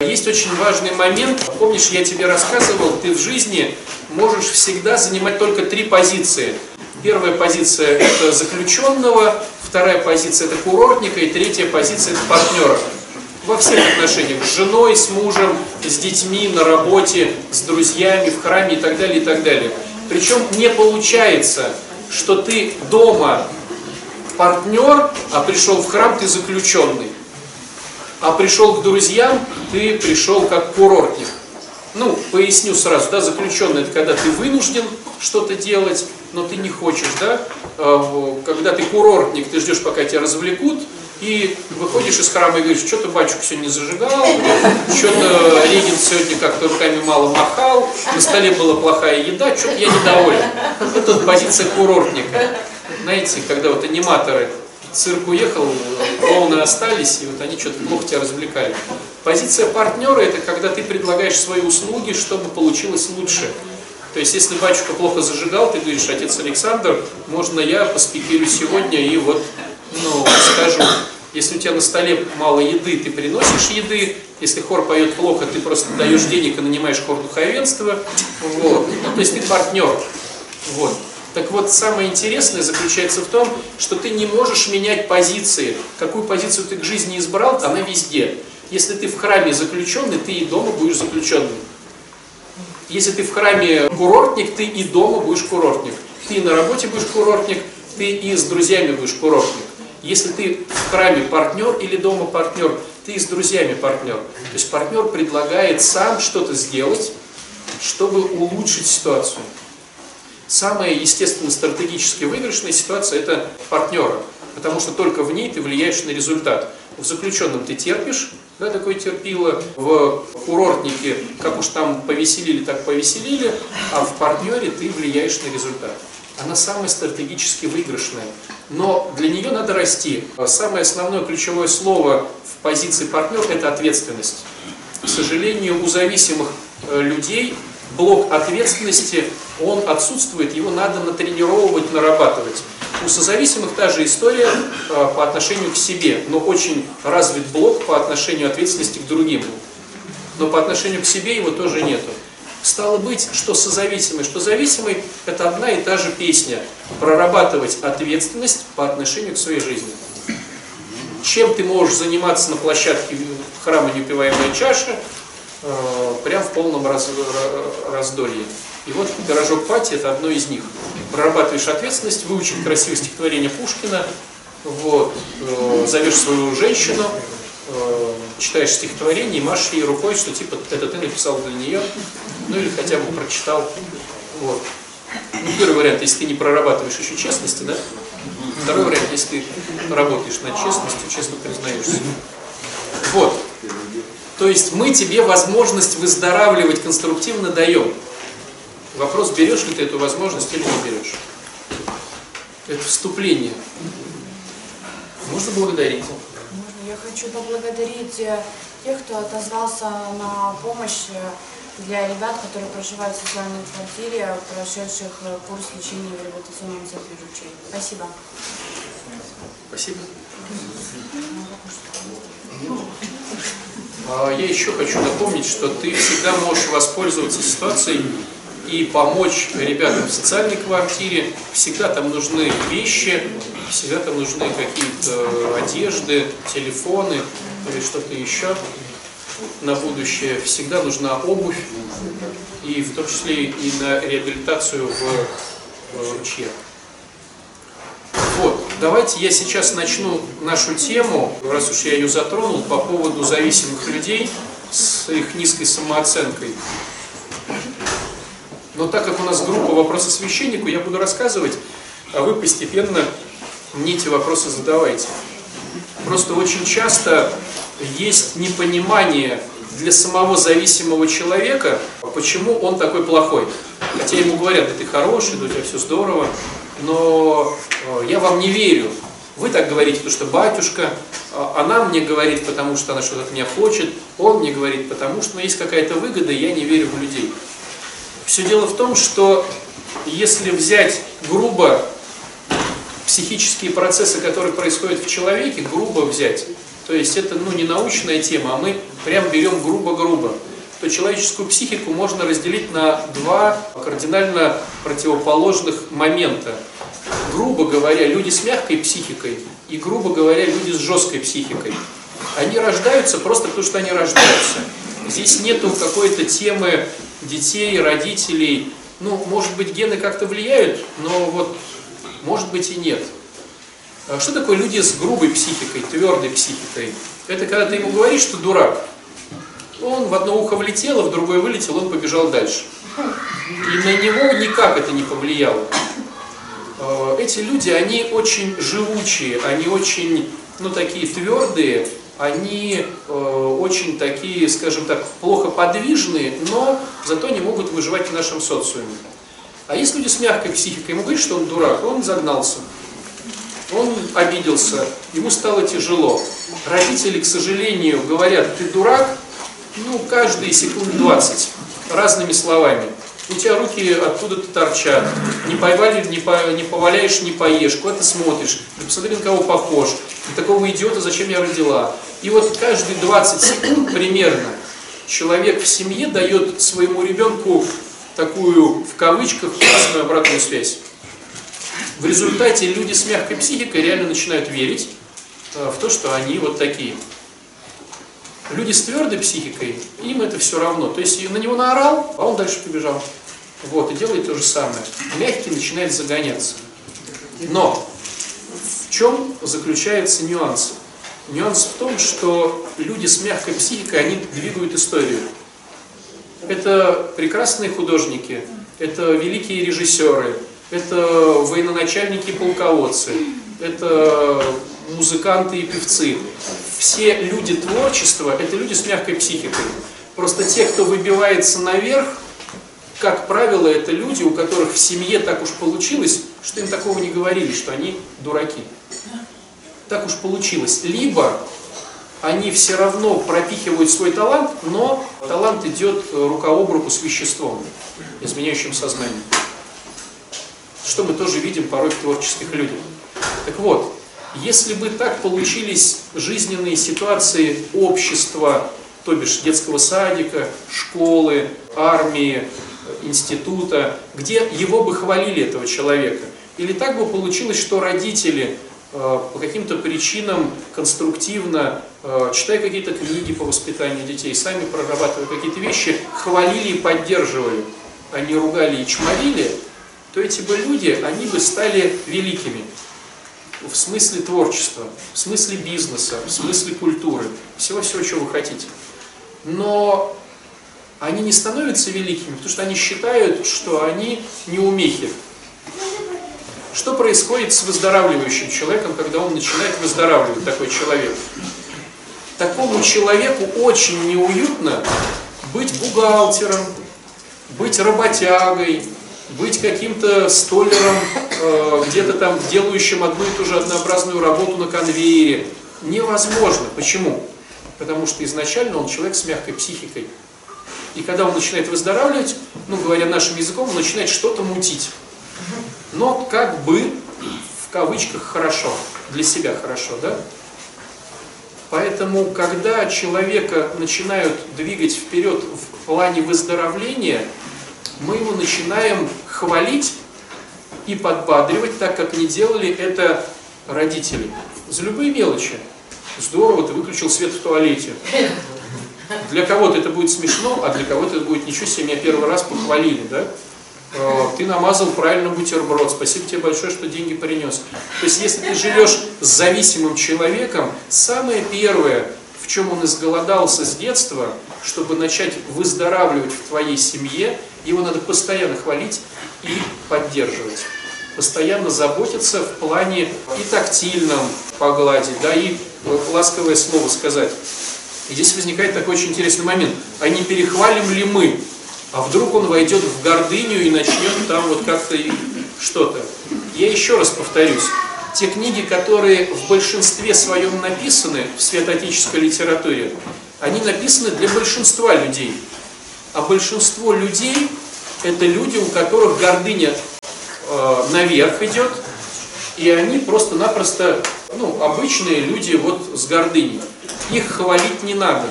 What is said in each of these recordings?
Есть очень важный момент. Помнишь, я тебе рассказывал, ты в жизни можешь всегда занимать только три позиции. Первая позиция – это заключенного, вторая позиция – это курортника, и третья позиция – это партнера. Во всех отношениях. С женой, с мужем, с детьми, на работе, с друзьями, в храме и так далее, и так далее. Причем не получается, что ты дома партнер, а пришел в храм, ты заключенный. А пришел к друзьям, ты пришел как курортник. Ну, поясню сразу, да, заключенный это когда ты вынужден что-то делать, но ты не хочешь, да. А, когда ты курортник, ты ждешь, пока тебя развлекут, и выходишь из храма и говоришь, что-то батюшка сегодня не зажигал, что-то регент сегодня как-то руками мало махал, на столе была плохая еда, что-то я недоволен. Это позиция курортника. Знаете, когда вот аниматоры цирк уехал, клоуны остались, и вот они что-то плохо тебя развлекали. Позиция партнера – это когда ты предлагаешь свои услуги, чтобы получилось лучше. То есть, если батюшка плохо зажигал, ты говоришь, отец Александр, можно я поспикирю сегодня и вот, ну, скажу, если у тебя на столе мало еды, ты приносишь еды, если хор поет плохо, ты просто даешь денег и нанимаешь хор духовенства, вот. Ну, то есть ты партнер. Вот. Так вот, самое интересное заключается в том, что ты не можешь менять позиции. Какую позицию ты к жизни избрал, она везде. Если ты в храме заключенный, ты и дома будешь заключенным. Если ты в храме курортник, ты и дома будешь курортник. Ты и на работе будешь курортник, ты и с друзьями будешь курортник. Если ты в храме партнер или дома партнер, ты и с друзьями партнер. То есть партнер предлагает сам что-то сделать, чтобы улучшить ситуацию. Самая, естественно, стратегически выигрышная ситуация – это партнера, потому что только в ней ты влияешь на результат. В заключенном ты терпишь, да, такое терпило, в курортнике, как уж там повеселили, так повеселили, а в партнере ты влияешь на результат. Она самая стратегически выигрышная. Но для нее надо расти. Самое основное ключевое слово в позиции партнер – это ответственность. К сожалению, у зависимых э, людей блок ответственности, он отсутствует, его надо натренировывать, нарабатывать. У созависимых та же история э, по отношению к себе, но очень развит блок по отношению ответственности к другим. Но по отношению к себе его тоже нету. Стало быть, что созависимый, что зависимый, это одна и та же песня. Прорабатывать ответственность по отношению к своей жизни. Чем ты можешь заниматься на площадке храма «Неупиваемая чаша», э, прям в полном раз, раздолье. И вот «Пирожок Пати» – это одно из них. Прорабатываешь ответственность, выучить красивое стихотворение Пушкина, вот, э, зовешь свою женщину, э, читаешь стихотворение и машешь ей рукой, что типа это ты написал для нее, ну или хотя бы прочитал. Вот. Ну, первый вариант, если ты не прорабатываешь еще честности, да? Второй вариант, если ты работаешь над честностью, честно признаешься. Вот. То есть мы тебе возможность выздоравливать конструктивно даем. Вопрос, берешь ли ты эту возможность или не берешь. Это вступление. Можно благодарить. Я хочу поблагодарить э, тех, кто отозвался на помощь э, для ребят, которые проживают в социальной квартире, прошедших э, курс лечения в реабилитационном центре Жучей. Спасибо. Спасибо. А, я еще хочу напомнить, что ты всегда можешь воспользоваться ситуацией и помочь ребятам в социальной квартире. Всегда там нужны вещи, всегда там нужны какие-то одежды, телефоны или что-то еще на будущее. Всегда нужна обувь, и в том числе и на реабилитацию в ЧЕ. Давайте я сейчас начну нашу тему, раз уж я ее затронул, по поводу зависимых людей с их низкой самооценкой. Но так как у нас группа «Вопросы священнику», я буду рассказывать, а вы постепенно мне эти вопросы задавайте. Просто очень часто есть непонимание для самого зависимого человека, почему он такой плохой. Хотя ему говорят, да ты хороший, да у тебя все здорово, но э, я вам не верю. Вы так говорите, потому что батюшка, а она мне говорит, потому что она что-то от меня хочет, он мне говорит, потому что ну, есть какая-то выгода, и я не верю в людей. Все дело в том, что если взять грубо психические процессы, которые происходят в человеке, грубо взять, то есть это ну, не научная тема, а мы прям берем грубо-грубо, то человеческую психику можно разделить на два кардинально противоположных момента. Грубо говоря, люди с мягкой психикой и, грубо говоря, люди с жесткой психикой. Они рождаются просто потому, что они рождаются. Здесь нету какой-то темы детей, родителей. Ну, может быть, гены как-то влияют, но вот, может быть, и нет. А что такое люди с грубой психикой, твердой психикой? Это когда ты ему говоришь, что дурак. Он в одно ухо влетел, а в другое вылетел, он побежал дальше. И на него никак это не повлияло. А, эти люди, они очень живучие, они очень, ну, такие твердые, они э, очень такие, скажем так, плохо подвижные, но зато не могут выживать в нашем социуме. А есть люди с мягкой психикой, ему говорят, что он дурак, он загнался. Он обиделся, ему стало тяжело. Родители, к сожалению, говорят, ты дурак, ну, каждые секунд 20, разными словами. У тебя руки откуда-то торчат, не, повали, не, по, не поваляешь, не поешь, куда ты смотришь, ты посмотри, на кого похож, на такого идиота, зачем я родила. И вот каждые 20 секунд примерно человек в семье дает своему ребенку такую, в кавычках, красную обратную связь. В результате люди с мягкой психикой реально начинают верить э, в то, что они вот такие. Люди с твердой психикой, им это все равно. То есть на него наорал, а он дальше побежал. Вот, и делает то же самое. Мягкий начинает загоняться. Но в чем заключается нюанс? Нюанс в том, что люди с мягкой психикой, они двигают историю. Это прекрасные художники, это великие режиссеры, это военачальники полководцы, это музыканты и певцы. Все люди творчества – это люди с мягкой психикой. Просто те, кто выбивается наверх, как правило, это люди, у которых в семье так уж получилось, что им такого не говорили, что они дураки. Так уж получилось. Либо они все равно пропихивают свой талант, но талант идет рука об руку с веществом, изменяющим сознание. Что мы тоже видим порой в творческих людях. Так вот, если бы так получились жизненные ситуации общества, то бишь детского садика, школы, армии, института, где его бы хвалили, этого человека, или так бы получилось, что родители э, по каким-то причинам конструктивно, э, читая какие-то книги по воспитанию детей, сами прорабатывая какие-то вещи, хвалили и поддерживали, а не ругали и чморили, то эти бы люди, они бы стали великими в смысле творчества, в смысле бизнеса, в смысле культуры, всего-всего, чего вы хотите. Но они не становятся великими, потому что они считают, что они неумехи. Что происходит с выздоравливающим человеком, когда он начинает выздоравливать, такой человек? Такому человеку очень неуютно быть бухгалтером, быть работягой, быть каким-то столером, э, где-то там делающим одну и ту же однообразную работу на конвейере. Невозможно. Почему? Потому что изначально он человек с мягкой психикой. И когда он начинает выздоравливать, ну говоря нашим языком, он начинает что-то мутить. Но как бы в кавычках хорошо, для себя хорошо, да? Поэтому, когда человека начинают двигать вперед в плане выздоровления, мы его начинаем хвалить и подбадривать, так как не делали это родители. За любые мелочи. Здорово, ты выключил свет в туалете. Для кого-то это будет смешно, а для кого-то это будет ничего себе, меня первый раз похвалили, да? Э, ты намазал правильно бутерброд, спасибо тебе большое, что деньги принес. То есть, если ты живешь с зависимым человеком, самое первое, чем он изголодался с детства, чтобы начать выздоравливать в твоей семье, его надо постоянно хвалить и поддерживать. Постоянно заботиться в плане и тактильном погладить, да, и ласковое слово сказать. И здесь возникает такой очень интересный момент. А не перехвалим ли мы? А вдруг он войдет в гордыню и начнет там вот как-то что-то. Я еще раз повторюсь. Те книги, которые в большинстве своем написаны в святоотеческой литературе, они написаны для большинства людей. А большинство людей – это люди, у которых гордыня э, наверх идет, и они просто-напросто, ну, обычные люди вот с гордыней. их хвалить не надо,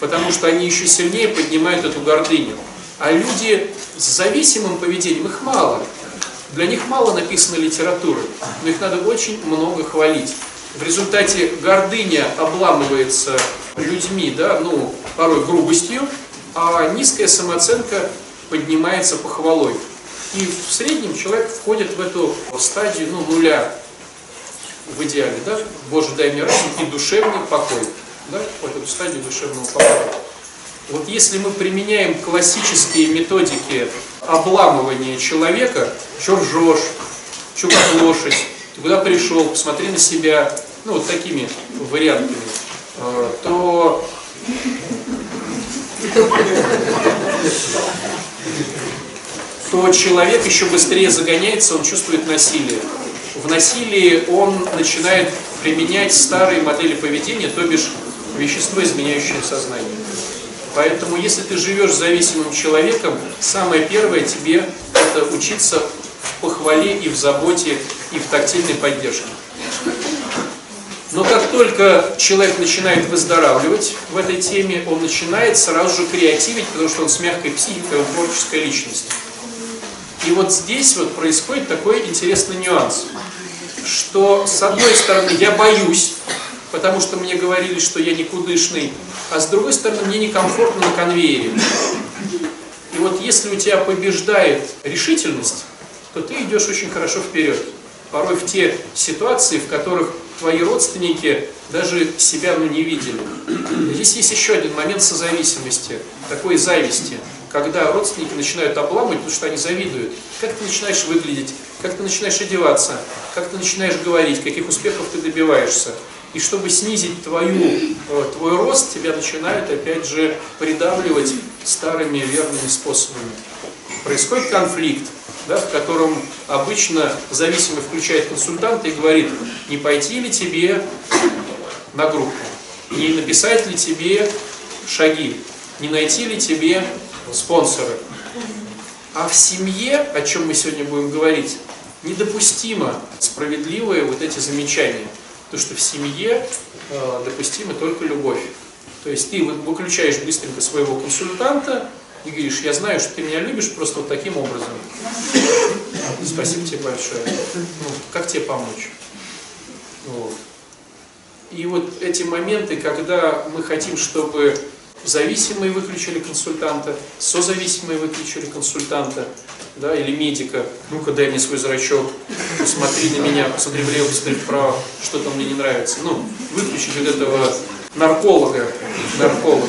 потому что они еще сильнее поднимают эту гордыню. А люди с зависимым поведением, их мало. Для них мало написано литературы, но их надо очень много хвалить. В результате гордыня обламывается людьми, да, ну, порой грубостью, а низкая самооценка поднимается похвалой. И в среднем человек входит в эту стадию ну, нуля в идеале. Да? Боже, дай мне разум и душевный покой. Да? Вот эту стадию душевного покоя. Вот если мы применяем классические методики обламывания человека, что ржешь, что как лошадь, ты куда пришел, посмотри на себя, ну вот такими вариантами, э, то то человек еще быстрее загоняется, он чувствует насилие. В насилии он начинает применять старые модели поведения, то бишь вещество, изменяющее сознание. Поэтому, если ты живешь зависимым человеком, самое первое тебе это учиться в похвале и в заботе, и в тактильной поддержке. Но как только человек начинает выздоравливать в этой теме, он начинает сразу же креативить, потому что он с мягкой психикой, он творческая личность. И вот здесь вот происходит такой интересный нюанс, что с одной стороны я боюсь, потому что мне говорили, что я никудышный, а с другой стороны мне некомфортно на конвейере. И вот если у тебя побеждает решительность, то ты идешь очень хорошо вперед. Порой в те ситуации, в которых твои родственники даже себя ну, не видели. Здесь есть еще один момент созависимости, такой зависти, когда родственники начинают обламывать, потому что они завидуют. Как ты начинаешь выглядеть, как ты начинаешь одеваться, как ты начинаешь говорить, каких успехов ты добиваешься. И чтобы снизить твою, э, твой рост, тебя начинают опять же придавливать старыми верными способами. Происходит конфликт да, в котором обычно зависимый включает консультанта и говорит, не пойти ли тебе на группу, не написать ли тебе шаги, не найти ли тебе спонсоры. А в семье, о чем мы сегодня будем говорить, недопустимо справедливые вот эти замечания. То, что в семье э, допустима только любовь. То есть ты выключаешь быстренько своего консультанта, и говоришь, я знаю, что ты меня любишь просто вот таким образом. Спасибо тебе большое. Ну, как тебе помочь? Вот. И вот эти моменты, когда мы хотим, чтобы зависимые выключили консультанта, созависимые выключили консультанта, да, или медика, ну-ка дай мне свой зрачок, посмотри на меня, посмотри влево, посмотри вправо, что там мне не нравится. Ну, выключить вот этого нарколога, нарколога,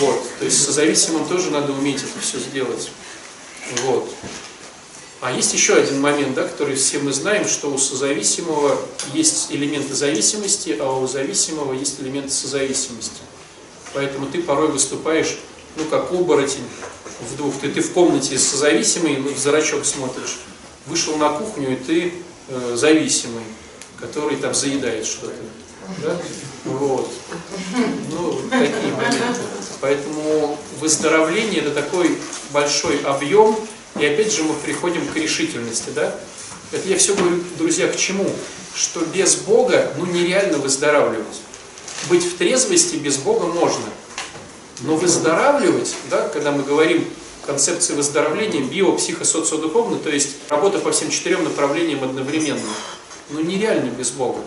вот. То есть со зависимым тоже надо уметь это все сделать, вот. А есть еще один момент, да, который все мы знаем, что у созависимого есть элементы зависимости, а у зависимого есть элементы созависимости. Поэтому ты порой выступаешь, ну, как оборотень в двух. Ты, ты в комнате созависимый, в зрачок смотришь, вышел на кухню, и ты э, зависимый, который там заедает что-то. Да? Вот. Ну, такие моменты. Поэтому выздоровление это такой большой объем, и опять же мы приходим к решительности, да? Это я все говорю, друзья, к чему? Что без Бога, ну, нереально выздоравливать. Быть в трезвости без Бога можно. Но выздоравливать, да, когда мы говорим концепции выздоровления, био, психо, социодуховно, то есть работа по всем четырем направлениям одновременно, ну нереально без Бога.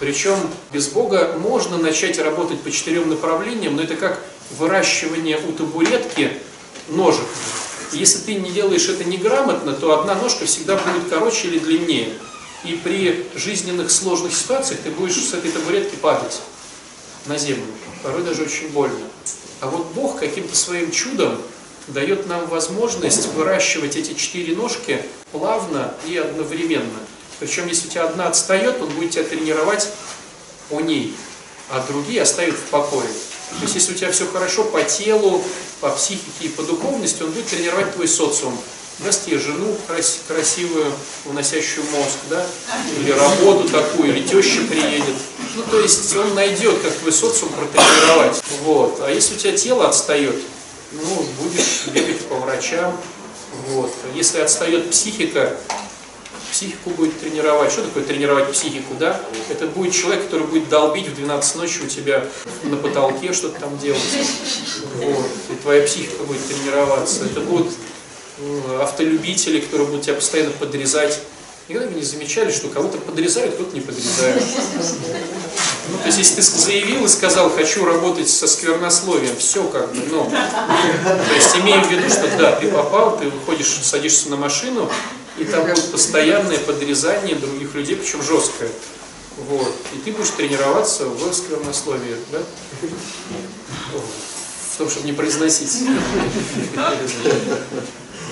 Причем без Бога можно начать работать по четырем направлениям, но это как выращивание у табуретки ножек. Если ты не делаешь это неграмотно, то одна ножка всегда будет короче или длиннее. И при жизненных сложных ситуациях ты будешь с этой табуретки падать на землю. Порой даже очень больно. А вот Бог каким-то своим чудом дает нам возможность выращивать эти четыре ножки плавно и одновременно. Причем, если у тебя одна отстает, он будет тебя тренировать по ней, а другие оставит в покое. То есть, если у тебя все хорошо по телу, по психике и по духовности, он будет тренировать твой социум. Тебе жену крас красивую, уносящую мозг, да? Или работу такую, или теща приедет. Ну, то есть, он найдет, как твой социум протренировать. Вот. А если у тебя тело отстает, ну, будешь бегать по врачам. Вот. Если отстает психика, психику будет тренировать. Что такое тренировать психику, да? Это будет человек, который будет долбить в 12 ночи у тебя на потолке что-то там делать. Вот. И твоя психика будет тренироваться. Это будут автолюбители, которые будут тебя постоянно подрезать. Никогда вы не замечали, что кого-то подрезают, кто-то не подрезают. Ну, то есть, если ты заявил и сказал, хочу работать со сквернословием, все как бы, ну, то есть, имеем в виду, что да, ты попал, ты выходишь, садишься на машину, и там будет постоянное подрезание других людей, причем жесткое. Вот. И ты будешь тренироваться в сквернословии, да? В том, чтобы не произносить.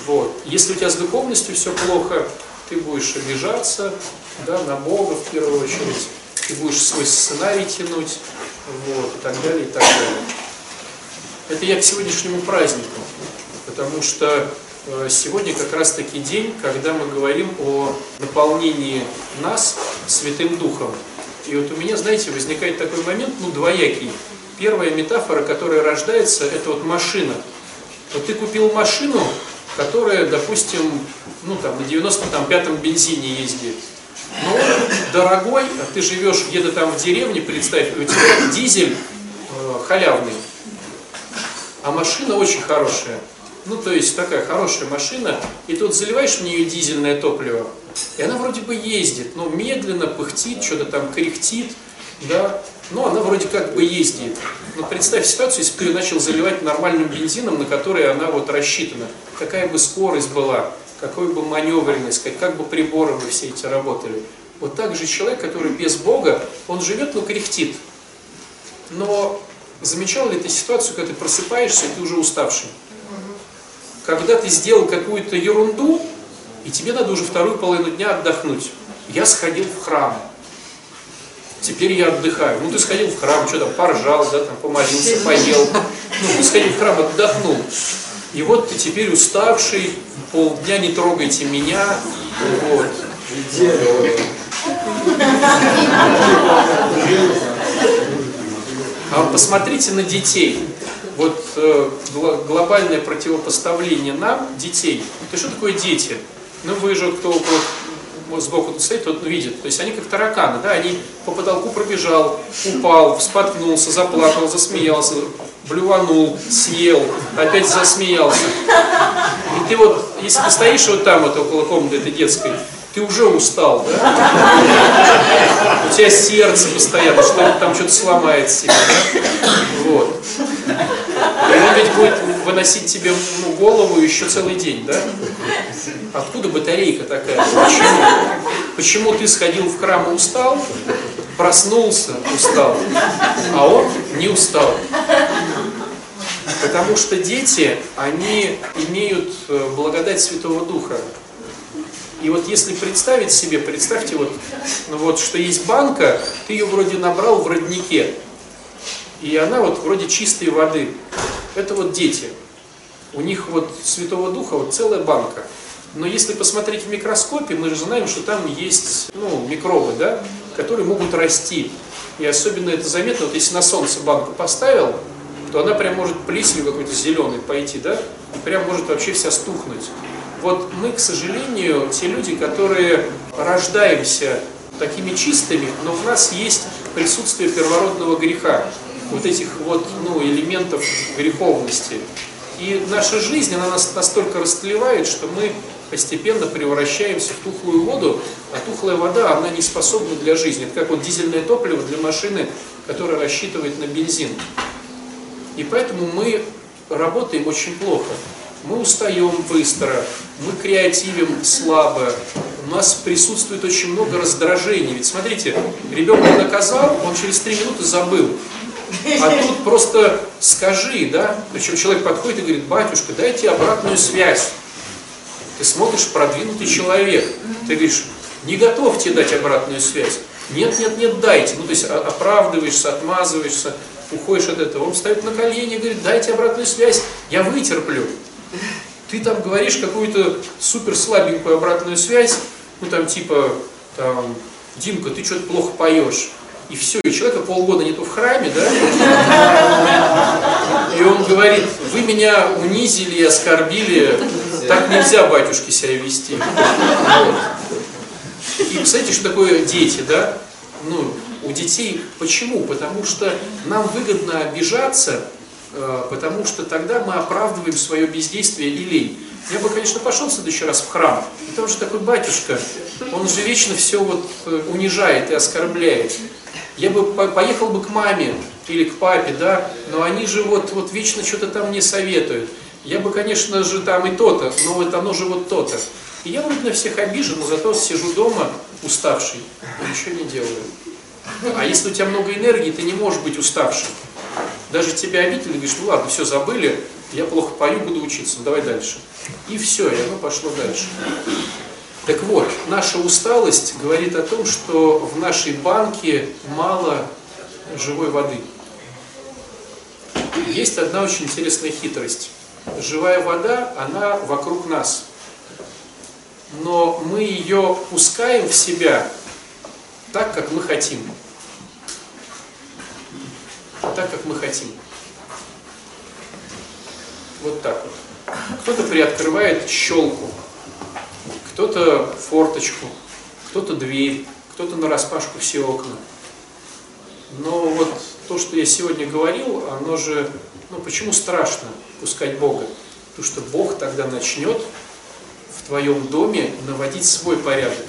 Вот. Если у тебя с духовностью все плохо, ты будешь обижаться да, на Бога в первую очередь, ты будешь свой сценарий тянуть, вот, и так далее, и так далее. Это я к сегодняшнему празднику, потому что э, сегодня как раз таки день, когда мы говорим о наполнении нас Святым Духом. И вот у меня, знаете, возникает такой момент, ну, двоякий. Первая метафора, которая рождается, это вот машина. Вот ты купил машину, которая, допустим, ну там на 95-м бензине ездит. Но ну, дорогой, а ты живешь где-то там в деревне, представь, у тебя дизель э, халявный, а машина очень хорошая. Ну, то есть такая хорошая машина, и тут заливаешь в нее дизельное топливо, и она вроде бы ездит, но медленно пыхтит, что-то там кряхтит, да, но она вроде как бы ездит. Но представь ситуацию, если бы ты ее начал заливать нормальным бензином, на который она вот рассчитана. Какая бы скорость была, какой бы маневренность, как, как бы приборы бы все эти работали. Вот так же человек, который без Бога, он живет, но кряхтит. Но замечал ли ты ситуацию, когда ты просыпаешься, и ты уже уставший? Когда ты сделал какую-то ерунду, и тебе надо уже вторую половину дня отдохнуть. Я сходил в храм, теперь я отдыхаю. Ну, ты сходил в храм, что там, поржал, да, там, помолился, поел. Ну, ты сходил в храм, отдохнул. И вот ты теперь уставший, полдня не трогайте меня, вот. А посмотрите на детей. Вот э, глобальное противопоставление нам, детей. То что такое дети? Ну, вы же, кто около сбоку стоит, тот видит. То есть они как тараканы, да, они по потолку пробежал, упал, споткнулся, заплакал, засмеялся, блюванул, съел, опять засмеялся. И ты вот, если ты стоишь вот там, вот около комнаты этой детской, ты уже устал, да? У тебя сердце постоянно, что там что-то сломает себе, да? Вот. Он ведь будет выносить тебе ну, голову еще целый день, да? Откуда батарейка такая? Почему? Почему ты сходил в храм и устал, проснулся, устал, а он не устал? Потому что дети, они имеют э, благодать Святого Духа. И вот если представить себе, представьте вот, ну вот, что есть банка, ты ее вроде набрал в роднике, и она вот вроде чистой воды. Это вот дети. У них вот Святого Духа вот целая банка. Но если посмотреть в микроскопе, мы же знаем, что там есть ну, микробы, да, которые могут расти. И особенно это заметно, вот если на солнце банку поставил, то она прям может плесенью какой-то зеленый пойти, да, и прям может вообще вся стухнуть. Вот мы, к сожалению, те люди, которые рождаемся такими чистыми, но в нас есть присутствие первородного греха, вот этих вот ну, элементов греховности. И наша жизнь, она нас настолько растлевает, что мы постепенно превращаемся в тухлую воду, а тухлая вода, она не способна для жизни. Это как вот дизельное топливо для машины, которая рассчитывает на бензин. И поэтому мы работаем очень плохо. Мы устаем быстро, мы креативим слабо, у нас присутствует очень много раздражений. Ведь смотрите, ребенка наказал, он через три минуты забыл. А тут просто скажи, да, причем человек подходит и говорит, батюшка, дайте обратную связь. Ты смотришь, продвинутый человек. Ты говоришь, не готов тебе дать обратную связь. Нет, нет, нет, дайте. Ну, то есть оправдываешься, отмазываешься, уходишь от этого. Он встает на колени и говорит, дайте обратную связь, я вытерплю. Ты там говоришь какую-то супер слабенькую обратную связь, ну там типа, там, Димка, ты что-то плохо поешь и все, и человека полгода нету в храме, да? И он говорит, вы меня унизили, оскорбили, так нельзя батюшке себя вести. И представляете, что такое дети, да? Ну, у детей почему? Потому что нам выгодно обижаться, э, потому что тогда мы оправдываем свое бездействие и лень. Я бы, конечно, пошел в следующий раз в храм, там же такой батюшка, он же вечно все вот э, унижает и оскорбляет. Я бы поехал бы к маме или к папе, да, но они же вот, вот вечно что-то там не советуют. Я бы, конечно же, там и то-то, но вот оно же вот то-то. И я вроде на всех обижен, но зато сижу дома уставший и ничего не делаю. А если у тебя много энергии, ты не можешь быть уставшим. Даже тебя обидели, говоришь, ну ладно, все забыли, я плохо пою, буду учиться, ну давай дальше. И все, и оно пошло дальше. Так вот, наша усталость говорит о том, что в нашей банке мало живой воды. Есть одна очень интересная хитрость. Живая вода, она вокруг нас. Но мы ее пускаем в себя так, как мы хотим. Так, как мы хотим. Вот так вот. Кто-то приоткрывает щелку кто-то форточку, кто-то дверь, кто-то на распашку все окна. Но вот то, что я сегодня говорил, оно же, ну почему страшно пускать Бога? Потому что Бог тогда начнет в твоем доме наводить свой порядок.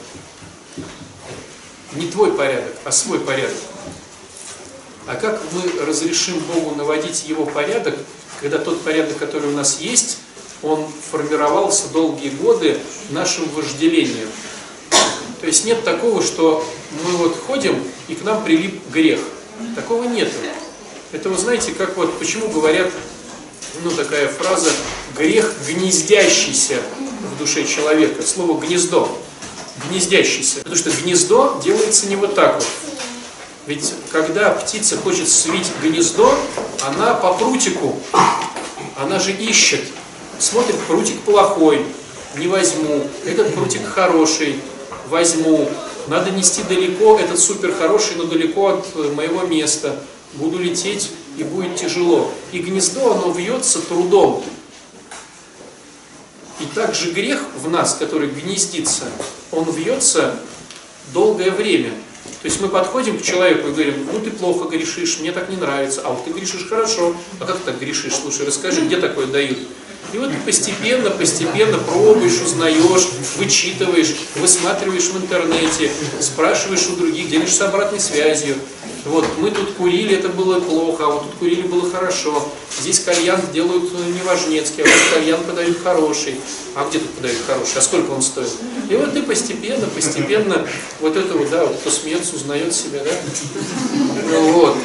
Не твой порядок, а свой порядок. А как мы разрешим Богу наводить его порядок, когда тот порядок, который у нас есть, он формировался долгие годы нашим вожделением. То есть нет такого, что мы вот ходим и к нам прилип грех. Такого нет. Это вы знаете, как вот, почему говорят, ну такая фраза, грех гнездящийся в душе человека. Слово гнездо. Гнездящийся. Потому что гнездо делается не вот так вот. Ведь когда птица хочет свить гнездо, она по прутику, она же ищет смотрит, прутик плохой, не возьму, этот прутик хороший, возьму, надо нести далеко, этот супер хороший, но далеко от э, моего места, буду лететь и будет тяжело. И гнездо, оно вьется трудом. И также грех в нас, который гнездится, он вьется долгое время. То есть мы подходим к человеку и говорим, ну ты плохо грешишь, мне так не нравится, а вот ты грешишь хорошо. А как ты так грешишь? Слушай, расскажи, где такое дают? И вот постепенно, постепенно пробуешь, узнаешь, вычитываешь, высматриваешь в интернете, спрашиваешь у других, делишься обратной связью. Вот, мы тут курили, это было плохо, а вот тут курили было хорошо. Здесь кальян делают неважнецкий, а вот кальян подают хороший. А где тут подают хороший? А сколько он стоит? И вот ты постепенно, постепенно вот это вот, да, вот кто смеется, узнает себя, да? Ну вот.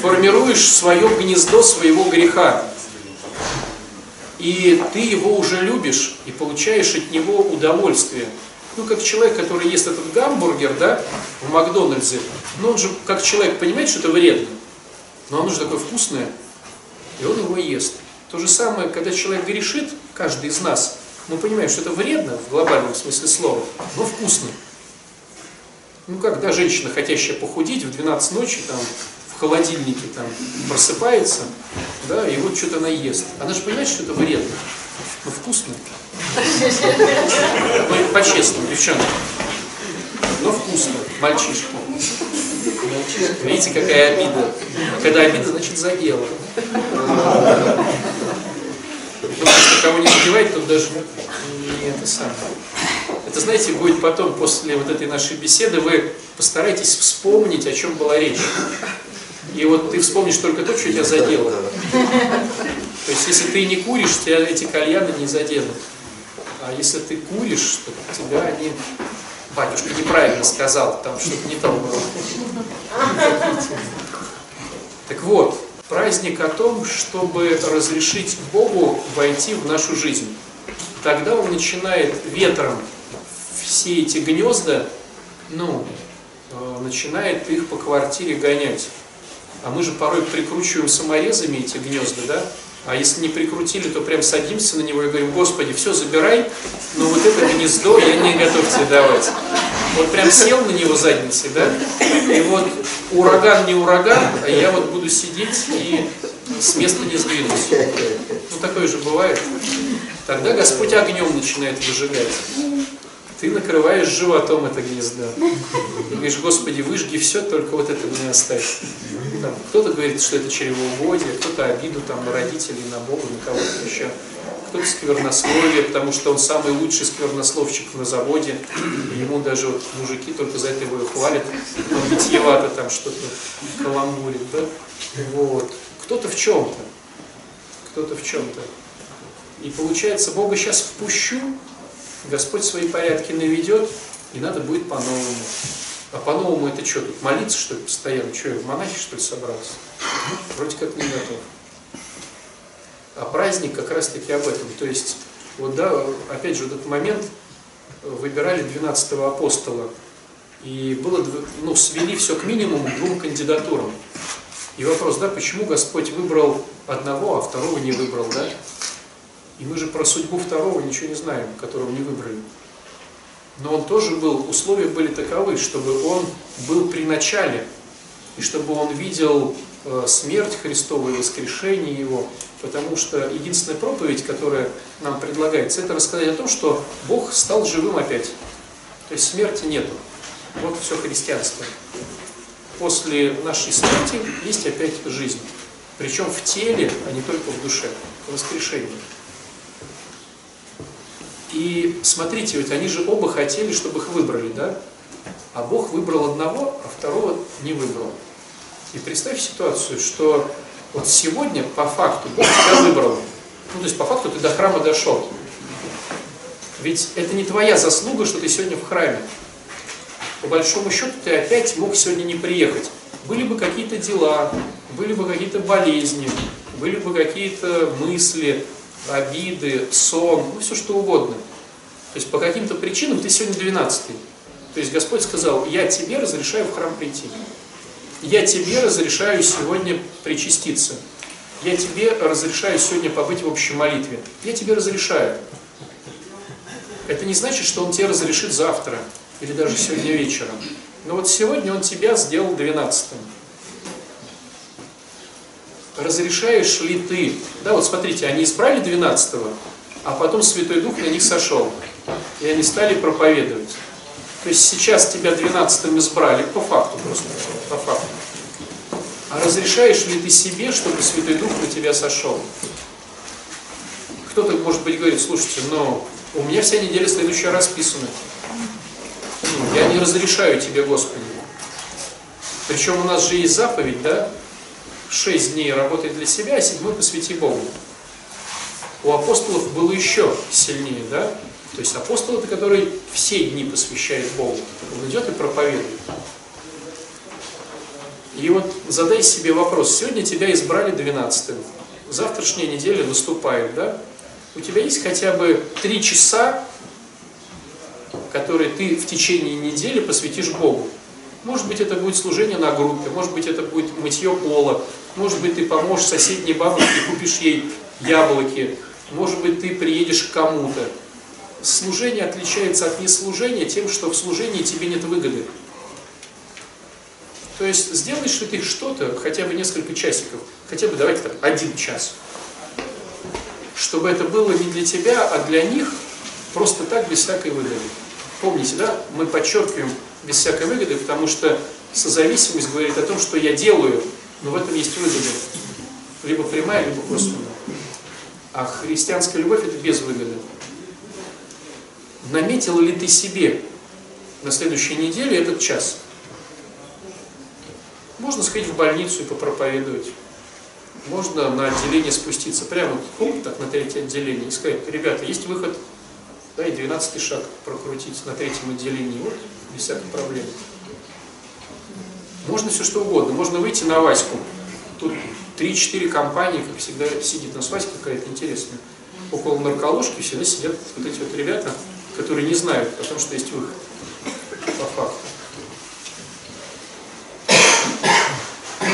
Формируешь свое гнездо своего греха и ты его уже любишь и получаешь от него удовольствие. Ну, как человек, который ест этот гамбургер, да, в Макдональдсе, ну, он же, как человек, понимает, что это вредно, но оно же такое вкусное, и он его ест. То же самое, когда человек грешит, каждый из нас, мы понимаем, что это вредно в глобальном смысле слова, но вкусно. Ну, как, да, женщина, хотящая похудеть в 12 ночи, там, в холодильнике там просыпается, да, и вот что-то она ест. Она же понимает, что это вредно, но вкусно. Ну, по-честному, девчонки. Но вкусно, мальчишка. Видите, какая обида. Когда обида, значит задело. Потому что кого не задевает, то даже не это самое. Это, знаете, будет потом, после вот этой нашей беседы, вы постарайтесь вспомнить, о чем была речь. И вот ты вспомнишь только то, что тебя задело. То есть, если ты не куришь, тебя эти кальяны не заденут. А если ты куришь, то тебя они... Батюшка неправильно сказал, там что-то не то было. Так вот, праздник о том, чтобы разрешить Богу войти в нашу жизнь. Тогда он начинает ветром все эти гнезда, ну, э, начинает их по квартире гонять. А мы же порой прикручиваем саморезами эти гнезда, да? А если не прикрутили, то прям садимся на него и говорим, Господи, все, забирай, но вот это гнездо я не готов тебе давать. Вот прям сел на него задницей, да? И вот ураган не ураган, а я вот буду сидеть и с места не сдвинусь. Ну такое же бывает. Тогда Господь огнем начинает выжигать. Ты накрываешь животом это гнездо. И говоришь, Господи, выжги все, только вот это мне оставь. Кто-то говорит, что это чревоугодие, кто-то обиду там, на родителей, на Бога, на кого-то еще. Кто-то сквернословие, потому что он самый лучший сквернословчик на заводе. Ему даже вот мужики только за это его и хвалят. Он витьевато там что-то каламбурит. Да? Вот. Кто-то в чем-то. Кто-то в чем-то. И получается, Бога сейчас впущу, Господь свои порядки наведет, и надо будет по-новому. А по-новому это что, тут молиться, что ли, постоянно? Что, я в монахи, что ли, собрался? Вроде как не готов. А праздник как раз-таки об этом. То есть, вот да, опять же, вот этот момент выбирали 12-го апостола. И было, ну, свели все к минимуму, двум кандидатурам. И вопрос, да, почему Господь выбрал одного, а второго не выбрал, да? И мы же про судьбу второго ничего не знаем, которого не выбрали. Но он тоже был, условия были таковы, чтобы он был при начале, и чтобы он видел э, смерть Христова и воскрешение Его, потому что единственная проповедь, которая нам предлагается, это рассказать о том, что Бог стал живым опять. То есть смерти нету. Вот все христианство. После нашей смерти есть опять жизнь. Причем в теле, а не только в душе. Воскрешение. И смотрите, ведь они же оба хотели, чтобы их выбрали, да? А Бог выбрал одного, а второго не выбрал. И представь ситуацию, что вот сегодня по факту Бог тебя выбрал. Ну, то есть по факту ты до храма дошел. Ведь это не твоя заслуга, что ты сегодня в храме. По большому счету ты опять мог сегодня не приехать. Были бы какие-то дела, были бы какие-то болезни, были бы какие-то мысли, обиды, сон, ну все что угодно. То есть по каким-то причинам ты сегодня 12 -й. То есть Господь сказал, я тебе разрешаю в храм прийти. Я тебе разрешаю сегодня причаститься. Я тебе разрешаю сегодня побыть в общей молитве. Я тебе разрешаю. Это не значит, что Он тебе разрешит завтра или даже сегодня вечером. Но вот сегодня Он тебя сделал 12 -м разрешаешь ли ты, да, вот смотрите, они избрали 12 а потом Святой Дух на них сошел, и они стали проповедовать. То есть сейчас тебя 12 избрали, по факту просто, по факту. А разрешаешь ли ты себе, чтобы Святой Дух на тебя сошел? Кто-то, может быть, говорит, слушайте, но у меня вся неделя следующая расписана. Ну, я не разрешаю тебе, Господи. Причем у нас же есть заповедь, да? шесть дней работай для себя, а седьмой посвяти Богу. У апостолов было еще сильнее, да? То есть апостол это который все дни посвящает Богу. Он идет и проповедует. И вот задай себе вопрос. Сегодня тебя избрали 12-м. Завтрашняя неделя наступает, да? У тебя есть хотя бы три часа, которые ты в течение недели посвятишь Богу. Может быть, это будет служение на группе, может быть, это будет мытье пола, может быть, ты поможешь соседней бабушке, купишь ей яблоки, может быть, ты приедешь к кому-то. Служение отличается от неслужения тем, что в служении тебе нет выгоды. То есть сделаешь ли ты что-то, хотя бы несколько часиков, хотя бы давайте так, один час, чтобы это было не для тебя, а для них просто так, без всякой выгоды. Помните, да, мы подчеркиваем без всякой выгоды, потому что созависимость говорит о том, что я делаю, но в этом есть выгода. Либо прямая, либо косвенная. А христианская любовь это без выгоды. Наметил ли ты себе на следующей неделе этот час? Можно сходить в больницу и попроповедовать. Можно на отделение спуститься, прямо так на третье отделение и сказать, ребята, есть выход, да, и 12 шаг прокрутить на третьем отделении. Вот без всяких проблем. Можно все что угодно. Можно выйти на Ваську. Тут 3-4 компании, как всегда, сидит на Ваське какая-то интересная. Около нарколожки всегда сидят вот эти вот ребята, которые не знают о том, что есть выход. По факту.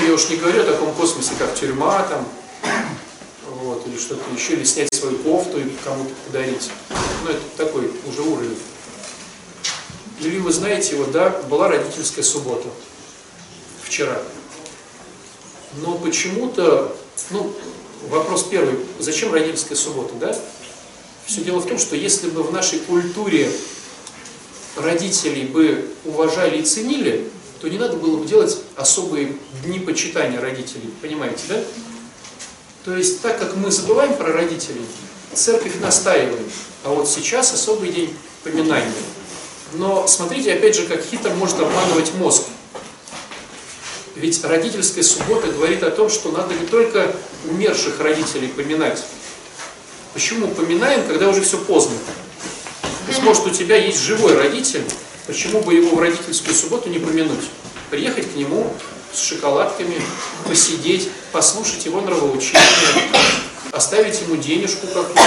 Я уж не говорю о таком космосе, как тюрьма, там, вот, или что-то еще, или снять свою кофту и кому-то подарить. Ну, это такой уже уровень. Или вы знаете, вот, да, была родительская суббота вчера. Но почему-то, ну, вопрос первый, зачем родительская суббота, да? Все дело в том, что если бы в нашей культуре родителей бы уважали и ценили, то не надо было бы делать особые дни почитания родителей. Понимаете, да? То есть, так как мы забываем про родителей, церковь настаивает. А вот сейчас особый день поминания. Но смотрите, опять же, как хитро может обманывать мозг. Ведь родительская суббота говорит о том, что надо не только умерших родителей поминать. Почему поминаем, когда уже все поздно? То есть, может, у тебя есть живой родитель, почему бы его в родительскую субботу не помянуть? Приехать к нему с шоколадками, посидеть, послушать его нравоучение, оставить ему денежку какую-то.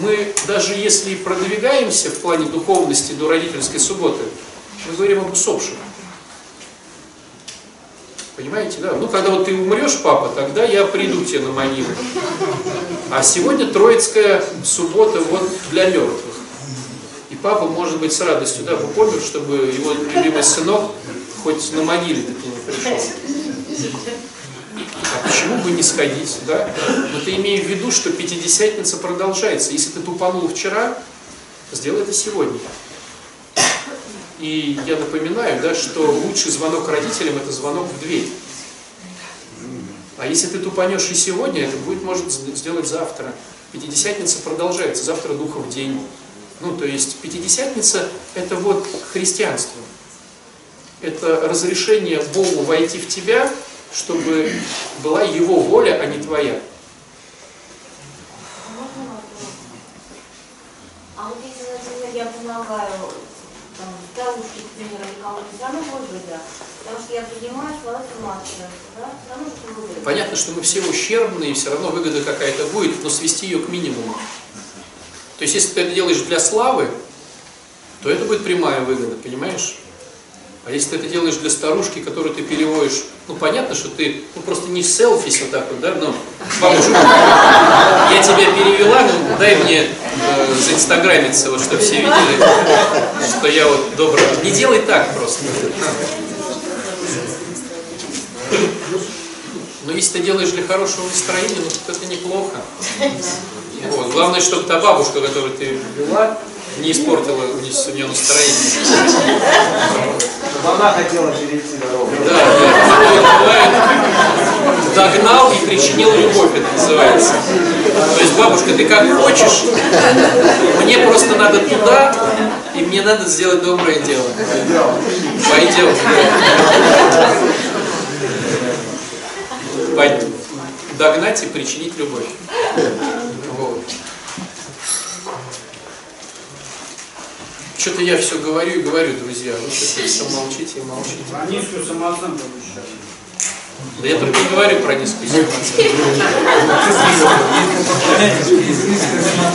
Мы даже если продвигаемся в плане духовности до родительской субботы, мы говорим об усопших. Понимаете, да? Ну, когда вот ты умрешь, папа, тогда я приду тебе на могилу. А сегодня Троицкая суббота вот для мертвых. И папа, может быть, с радостью, да, бы помер, чтобы его любимый сынок хоть на могиле таки не пришел. А почему бы не сходить, да? Но ты имей в виду, что Пятидесятница продолжается. Если ты тупанул вчера, сделай это сегодня. И я напоминаю, да, что лучший звонок родителям – это звонок в дверь. А если ты тупанешь и сегодня, это будет, может, сделать завтра. Пятидесятница продолжается, завтра Духов день. Ну, то есть, Пятидесятница – это вот христианство. Это разрешение Богу войти в тебя, чтобы была Его воля, а не твоя. А вот я помогаю там, старушке, к примеру, или кому-то, все равно будет беда. Потому что я принимаю свою информацию, да, все равно что будет. Понятно, что мы все ущербные, все равно выгода какая-то будет, но свести ее к минимуму. То есть, если ты это делаешь для славы, то это будет прямая выгода, понимаешь? А если ты это делаешь для старушки, которую ты переводишь, ну понятно, что ты ну, просто не селфись вот так вот, да, ну, бабушка, я тебя перевела, ну дай мне э, заинстаграмиться, вот чтобы все видели, что я вот добрый. Не делай так просто. Но если ты делаешь для хорошего настроения, ну то это неплохо. Вот. Главное, чтобы та бабушка, которую ты вела, не испортила у нее настроение. Она хотела перейти дорогу. Да, да. Бывает, догнал и причинил любовь, это называется. То есть, бабушка, ты как хочешь, мне просто надо туда, и мне надо сделать доброе дело. Пойдем. Пойдем. Догнать и причинить любовь. Вот. Что-то я все говорю и говорю, друзья. Вы все молчите и молчите. А низкую самооценку. Да я только говорю про низкую.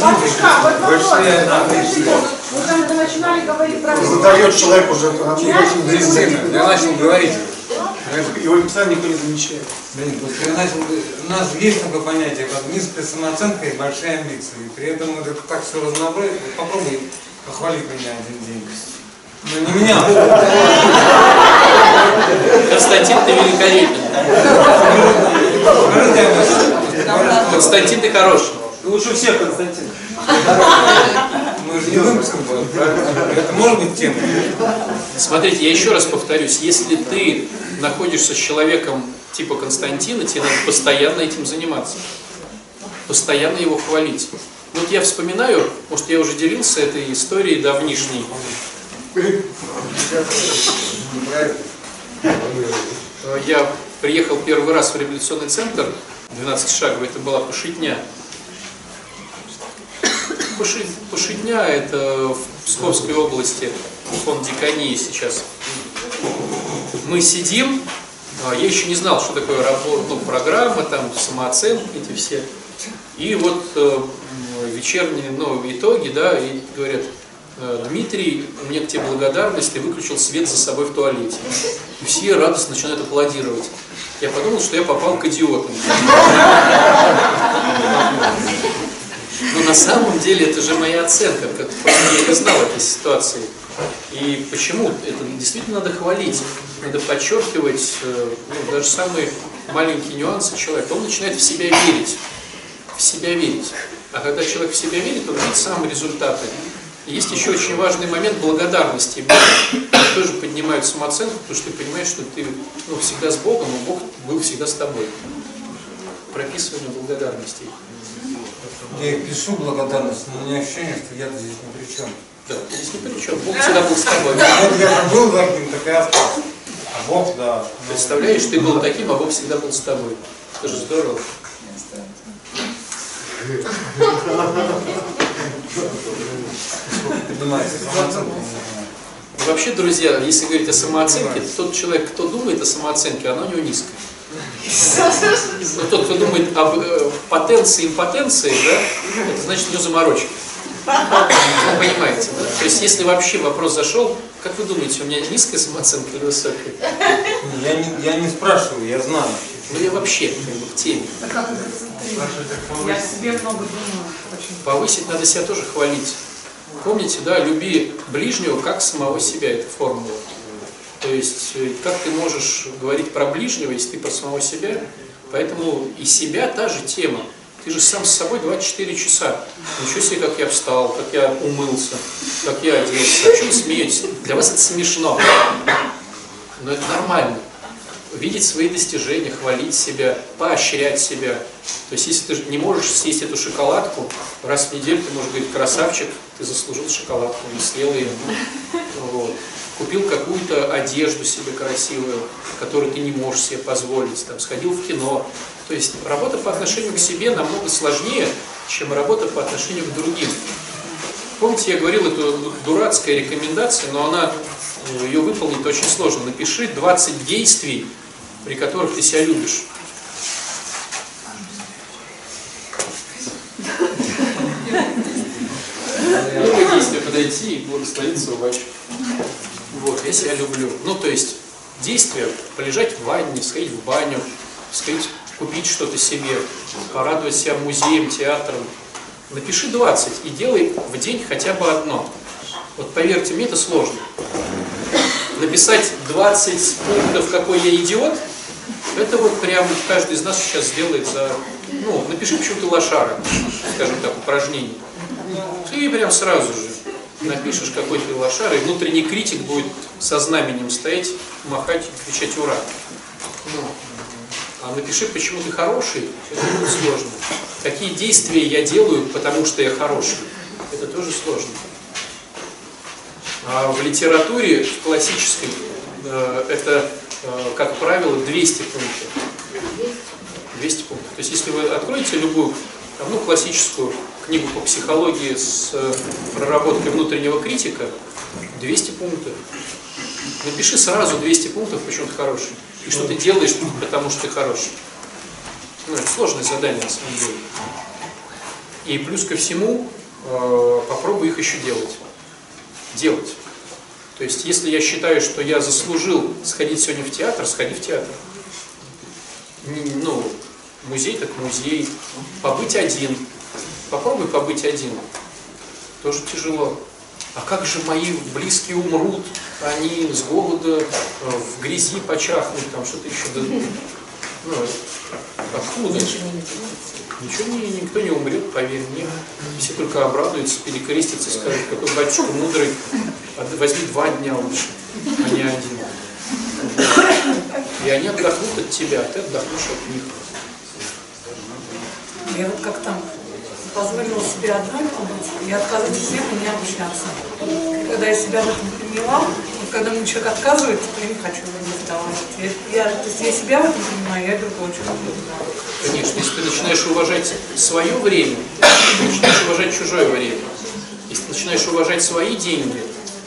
Бабушка, вот вопрос. Вы когда начинали говорить про Задает человек уже Действительно, я начал говорить. Его постоянно никто не замечает. Блин, вот я начал, у нас есть такое понятие, как низкая самооценка и большая амбиция. И при этом это так все разнообразить. Вот попробуй похвалить меня один день. Ну не меня. Константин, ты великолепен. Константин, ты хороший. Лучше всех, Константин. Мы же не выпуском? Это может быть тема. Смотрите, я еще раз повторюсь, если ты находишься с человеком типа Константина, тебе надо постоянно этим заниматься. Постоянно его хвалить. Вот я вспоминаю, может я уже делился этой историей давнишней. Э, Я приехал первый раз в реабилитационный центр, 12 шагов, это была Пашитня. Паши- Пашитня это в Псковской области, фонд Дикании сейчас. Мы сидим, а, я еще не знал, что такое рабо- ну, программа, там самооценка, эти все. И вот э, вечерние ну, итоги, да, и говорят, «Э, Дмитрий, у меня к тебе благодарность, ты выключил свет за собой в туалете. И все радостно начинают аплодировать. Я подумал, что я попал к идиотам. Но на самом деле это же моя оценка, как я не знал этой ситуации. И почему? Это действительно надо хвалить, надо подчеркивать э, ну, даже самые маленькие нюансы человека. Он начинает в себя верить, в себя верить. А когда человек в себя верит, он видит сам результаты. Есть еще очень важный момент благодарности. Они тоже поднимают самооценку, потому что ты понимаешь, что ты ну, всегда с Богом, а Бог был всегда с тобой. Прописывание благодарности. Я пишу благодарность, но у меня ощущение, что я здесь ни при чем. Да, здесь ни при чем. Бог всегда был с тобой. Вот я как был таким, так и остался. А Бог, да. Представляешь, ты был таким, а Бог всегда был с тобой. Это же здорово. Не. Вообще, друзья, если говорить о самооценке, то тот человек, кто думает о самооценке, она у него низкая. Но тот, кто думает об э, потенции и импотенции, да, это значит у него заморочки. Вы понимаете, да? То есть, если вообще вопрос зашел, как вы думаете, у меня низкая самооценка или высокая? Я не, я не спрашиваю, я знаю. Ну, я вообще как бы в теме. Я о себе много думаю. Повысить надо себя тоже хвалить. Помните, да, люби ближнего как самого себя, это формула. То есть, э, как ты можешь говорить про ближнего, если ты про самого себя? Поэтому и себя та же тема. Ты же сам с собой 24 часа. Ничего себе, как я встал, как я умылся, как я оделся. О чем смеетесь? Для вас это смешно. Но это нормально. Видеть свои достижения, хвалить себя, поощрять себя. То есть, если ты не можешь съесть эту шоколадку, раз в неделю ты можешь говорить, красавчик, ты заслужил шоколадку, не съел ее. Вот. Купил какую-то одежду себе красивую, которую ты не можешь себе позволить, там, сходил в кино. То есть работа по отношению к себе намного сложнее, чем работа по отношению к другим. Помните, я говорил эту дурацкая рекомендация, но она, ее выполнить очень сложно. Напиши 20 действий, при которых ты себя любишь. Первое действие подойти и благословиться у батюшки. Вот, я себя люблю. Ну, то есть, действие, полежать в ванне, сходить в баню, сходить купить что-то себе, порадовать себя музеем, театром. Напиши 20 и делай в день хотя бы одно. Вот поверьте мне, это сложно. Написать 20 пунктов, какой я идиот, это вот прям каждый из нас сейчас сделает за... Ну, напиши почему ты лошара, скажем так, упражнение. И прям сразу же напишешь, какой ты лошара, и внутренний критик будет со знаменем стоять, махать кричать «Ура!». Ну, а напиши, почему ты хороший, это будет сложно. Какие действия я делаю, потому что я хороший, это тоже сложно. А в литературе, в классической, э, это, э, как правило, 200 пунктов. 200 пунктов. То есть, если вы откроете любую, ну, классическую книгу по психологии с э, проработкой внутреннего критика, 200 пунктов. Напиши сразу 200 пунктов, почему ты хороший. И что ты делаешь, потому что ты хороший. Ну, это сложное задание, на самом деле. И плюс ко всему, попробуй их еще делать. Делать. То есть, если я считаю, что я заслужил сходить сегодня в театр, сходи в театр. Ну, музей так музей. Побыть один. Попробуй побыть один. Тоже тяжело. А как же мои близкие умрут, они с голода э, в грязи почахнут, там что-то еще. Ну, откуда? Ничего не, никто не умрет, поверь мне. Все только обрадуются, перекрестятся, скажут, какой батюшка мудрый, возьми два дня лучше, а не один. И они отдохнут от тебя, а ты отдохнешь от них. Я вот как там позволила себе одной побыть и отказывать себе не общаться. Когда я себя в этом приняла, вот когда мне человек отказывает, то я не хочу его разговаривать. Я, я, то есть я себя в этом принимаю, я другого человека не знаю. Конечно, если ты начинаешь уважать свое время, ты начинаешь уважать чужое время. Если ты начинаешь уважать свои деньги,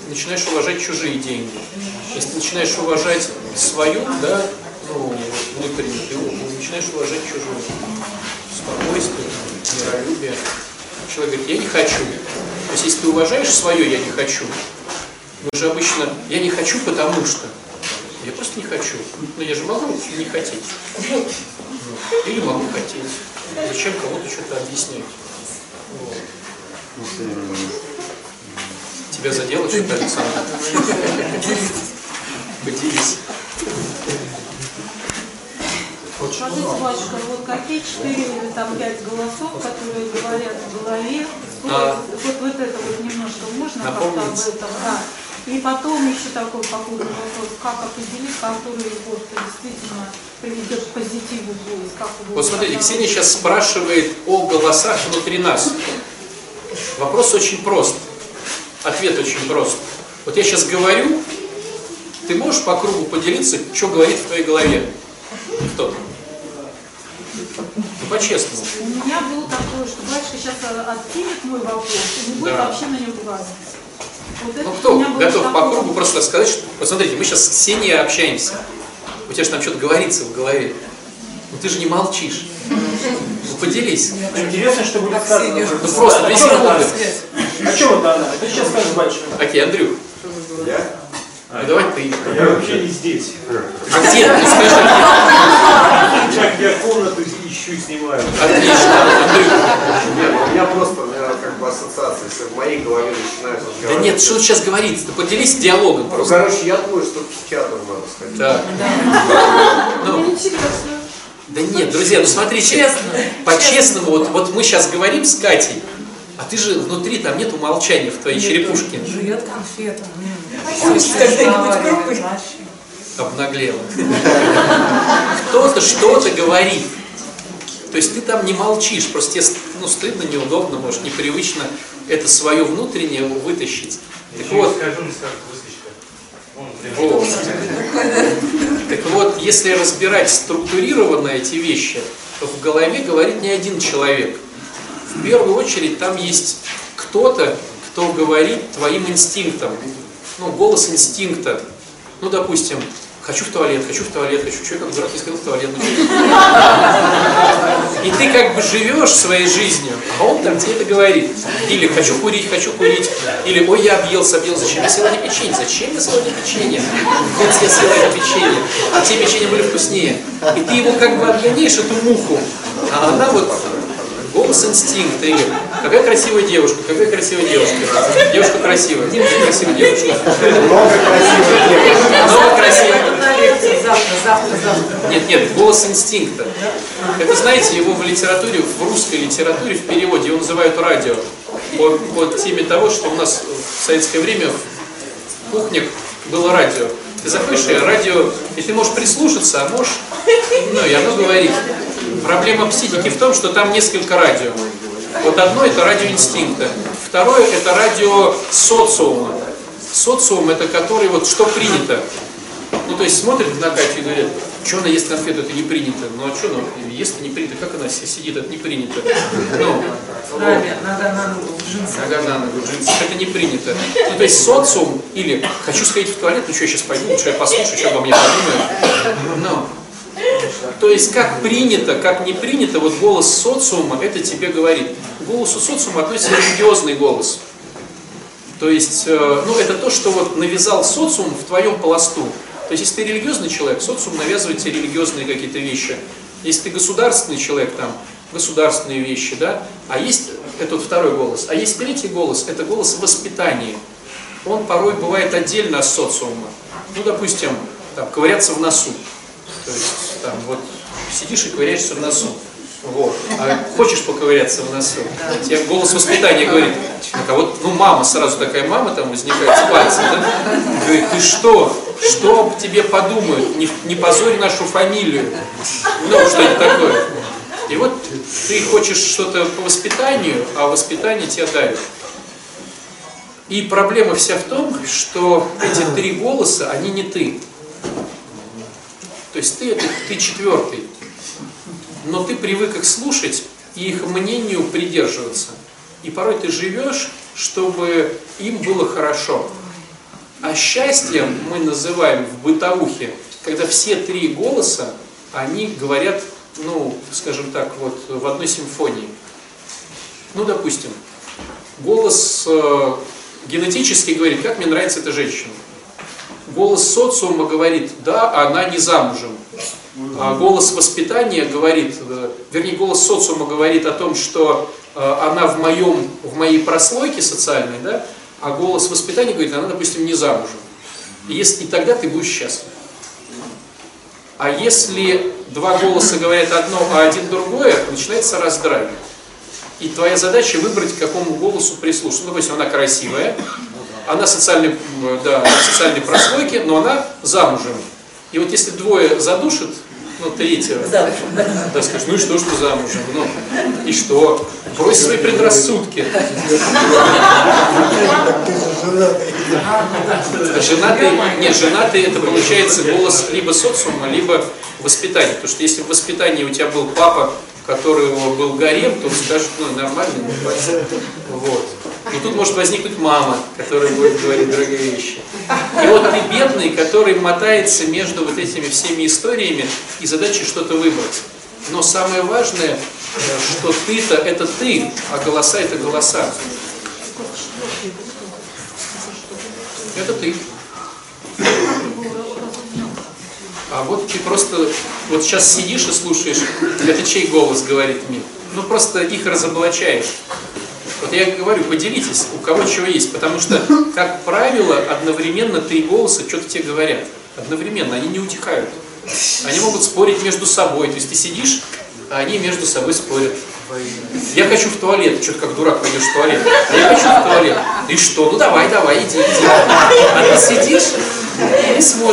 ты начинаешь уважать чужие деньги. Если ты начинаешь уважать свою, да, ну, внутреннюю, ты начинаешь уважать чужую. Спокойствие, миролюбие. Человек говорит, я не хочу. То есть, если ты уважаешь свое «я не хочу», мы же обычно «я не хочу, потому что». Я просто не хочу. Но я же могу не хотеть. Или могу хотеть. Зачем кому-то что-то объяснять? Вот. Тебя задело что-то, Александр? Поделись. Смотрите, батюшка, вот какие четыре или там пять голосов, которые говорят в голове. Вот, вот, вот это вот немножко можно как-то об этом, да. И потом еще такой попутный вопрос, как определить, который вот действительно приведет к позитиву жизнь, как Вот смотрите, Ксения сейчас спрашивает о голосах внутри нас. Вопрос очень прост. Ответ очень прост. Вот я сейчас говорю, ты можешь по кругу поделиться, что говорит в твоей голове? Кто? Ну, по-честному. У меня было такое, что батюшка сейчас откинет мой вопрос и не будет Да. вообще на нем говорить. Вот это Ну кто готов по кругу просто сказать, что... Вот смотрите, мы сейчас с Ксенией общаемся. У тебя же там что-то говорится в голове. Ну ты же не молчишь. Ну поделись. Интересно, что будет сказано. Ну просто две секунды. А что вот она? Ты сейчас скажешь, батюшка. Окей, Андрюх. Я? Ну давай ты. Я вообще не здесь. А где ты? Ну, Скажи. Как я комнату ищу, снимаю. Отлично. Нет, у меня просто, у меня как бы ассоциация, если в моей голове начинают Да нет, что сейчас говорится? Ты поделись диалогом Ну, просто. короче, я думаю, что психиатр надо сходить. Так. Ну, да нет, друзья, ну смотрите, по-честному, вот, вот мы сейчас говорим с Катей, а ты же внутри, там нету молчания в твоей черепушке. Жует конфету. Обнаглела. Кто-то что-то говорит. То есть ты там не молчишь, просто тебе ну, стыдно, неудобно, может, непривычно это свое внутреннее вытащить. Так вот, скажу, не скажу. Вот. Так вот, если разбирать структурированно эти вещи, то в голове говорит не один человек. В первую очередь там есть кто-то, кто говорит твоим инстинктом. Ну, голос инстинкта. Ну, допустим, хочу в туалет, хочу в туалет, хочу, что я как дурак не сходил в туалет. И ты как бы живешь своей жизнью, а он там тебе это говорит. Или хочу курить, хочу курить. Или ой, я объелся, объелся. Зачем я съел это печенье? Зачем я съел это печенье? Вот я съел это печенье. А те печенья были вкуснее. И ты его как бы обгоняешь, эту муху. А она вот голос инстинкта. Или какая красивая девушка, какая красивая девушка. Девушка красивая, какая красивая девушка. Много красивых девушек. Много красивых. Завтра, завтра, завтра. Нет, нет, голос инстинкта. Это, знаете, его в литературе, в русской литературе, в переводе его называют радио. По, по теме того, что у нас в советское время в кухнях было радио. Ты заходишь, и радио, и ты можешь прислушаться, а можешь, ну, и оно говорит. Проблема психики в том, что там несколько радио. Вот одно это радио инстинкта, второе это радио социума. Социум это который вот что принято. Ну, то есть смотрит на Катю и говорит, что она ест конфету, это не принято. Ну, а что она ест, не принято. Как она си- сидит, это не принято. Ну, Нога, нога на ногу, в джинсах. нога на ногу, джинсы, это не принято. Ну, то есть социум, или хочу сходить в туалет, ну что, я сейчас пойду, лучше я послушаю, что обо мне подумают. Ну, то есть как принято, как не принято, вот голос социума, это тебе говорит. К голосу социума относится религиозный голос. То есть, э, ну, это то, что вот навязал социум в твоем пласту. То есть, если ты религиозный человек, социум навязывает тебе религиозные какие-то вещи. Если ты государственный человек, там, государственные вещи, да, а есть, это вот второй голос, а есть третий голос, это голос воспитания. Он порой бывает отдельно от социума. Ну, допустим, там, ковыряться в носу. То есть, там, вот, сидишь и ковыряешься в носу. Вот. А хочешь поковыряться в носу? Тебе голос воспитания говорит, ну, кого ну мама сразу такая мама там возникает с пальцем, да? Говорит, ты что? Что об тебе подумают? Не, не позорь нашу фамилию. Ну, что-нибудь такое. И вот ты хочешь что-то по воспитанию, а воспитание тебя давит. И проблема вся в том, что эти три голоса, они не ты. То есть ты это ты четвертый. Но ты привык их слушать и их мнению придерживаться. И порой ты живешь, чтобы им было хорошо. А счастьем мы называем в бытовухе, когда все три голоса, они говорят, ну, скажем так, вот в одной симфонии. Ну, допустим, голос э, генетически говорит, как мне нравится эта женщина. Голос социума говорит, да, она не замужем. А голос воспитания говорит, э, вернее, голос социума говорит о том, что э, она в, моем, в моей прослойке социальной, да, а голос воспитания говорит, она, допустим, не замужем. И, если, и тогда ты будешь счастлив. А если два голоса говорят одно, а один другое, начинается раздрай. И твоя задача выбрать, к какому голосу прислушаться. Ну, допустим, она красивая, она социальной, да, социальной прослойки, но она замужем. И вот если двое задушат, ну, третьего, да, скажешь, ну и что, что замужем? Ну, и что? Брось свои предрассудки. Женатый, нет, женатый это получается голос либо социума, либо воспитания. Потому что если в воспитании у тебя был папа, у которого был гарем, то скажет, ну нормально, ну, вот. Но тут может возникнуть мама, которая будет говорить дорогие вещи. И вот ты бедный, который мотается между вот этими всеми историями и задачей что-то выбрать. Но самое важное, что ты-то это ты, а голоса это голоса. Это ты. А вот ты просто вот сейчас сидишь и слушаешь, это чей голос говорит мне. Ну просто их разоблачаешь. Вот я говорю, поделитесь, у кого чего есть, потому что, как правило, одновременно три голоса что-то тебе говорят. Одновременно, они не утихают. Они могут спорить между собой. То есть ты сидишь, а они между собой спорят. Я хочу в туалет. Что-то как дурак пойдешь в туалет. А я хочу в туалет. И что? Ну давай, давай, иди, иди. А ты сидишь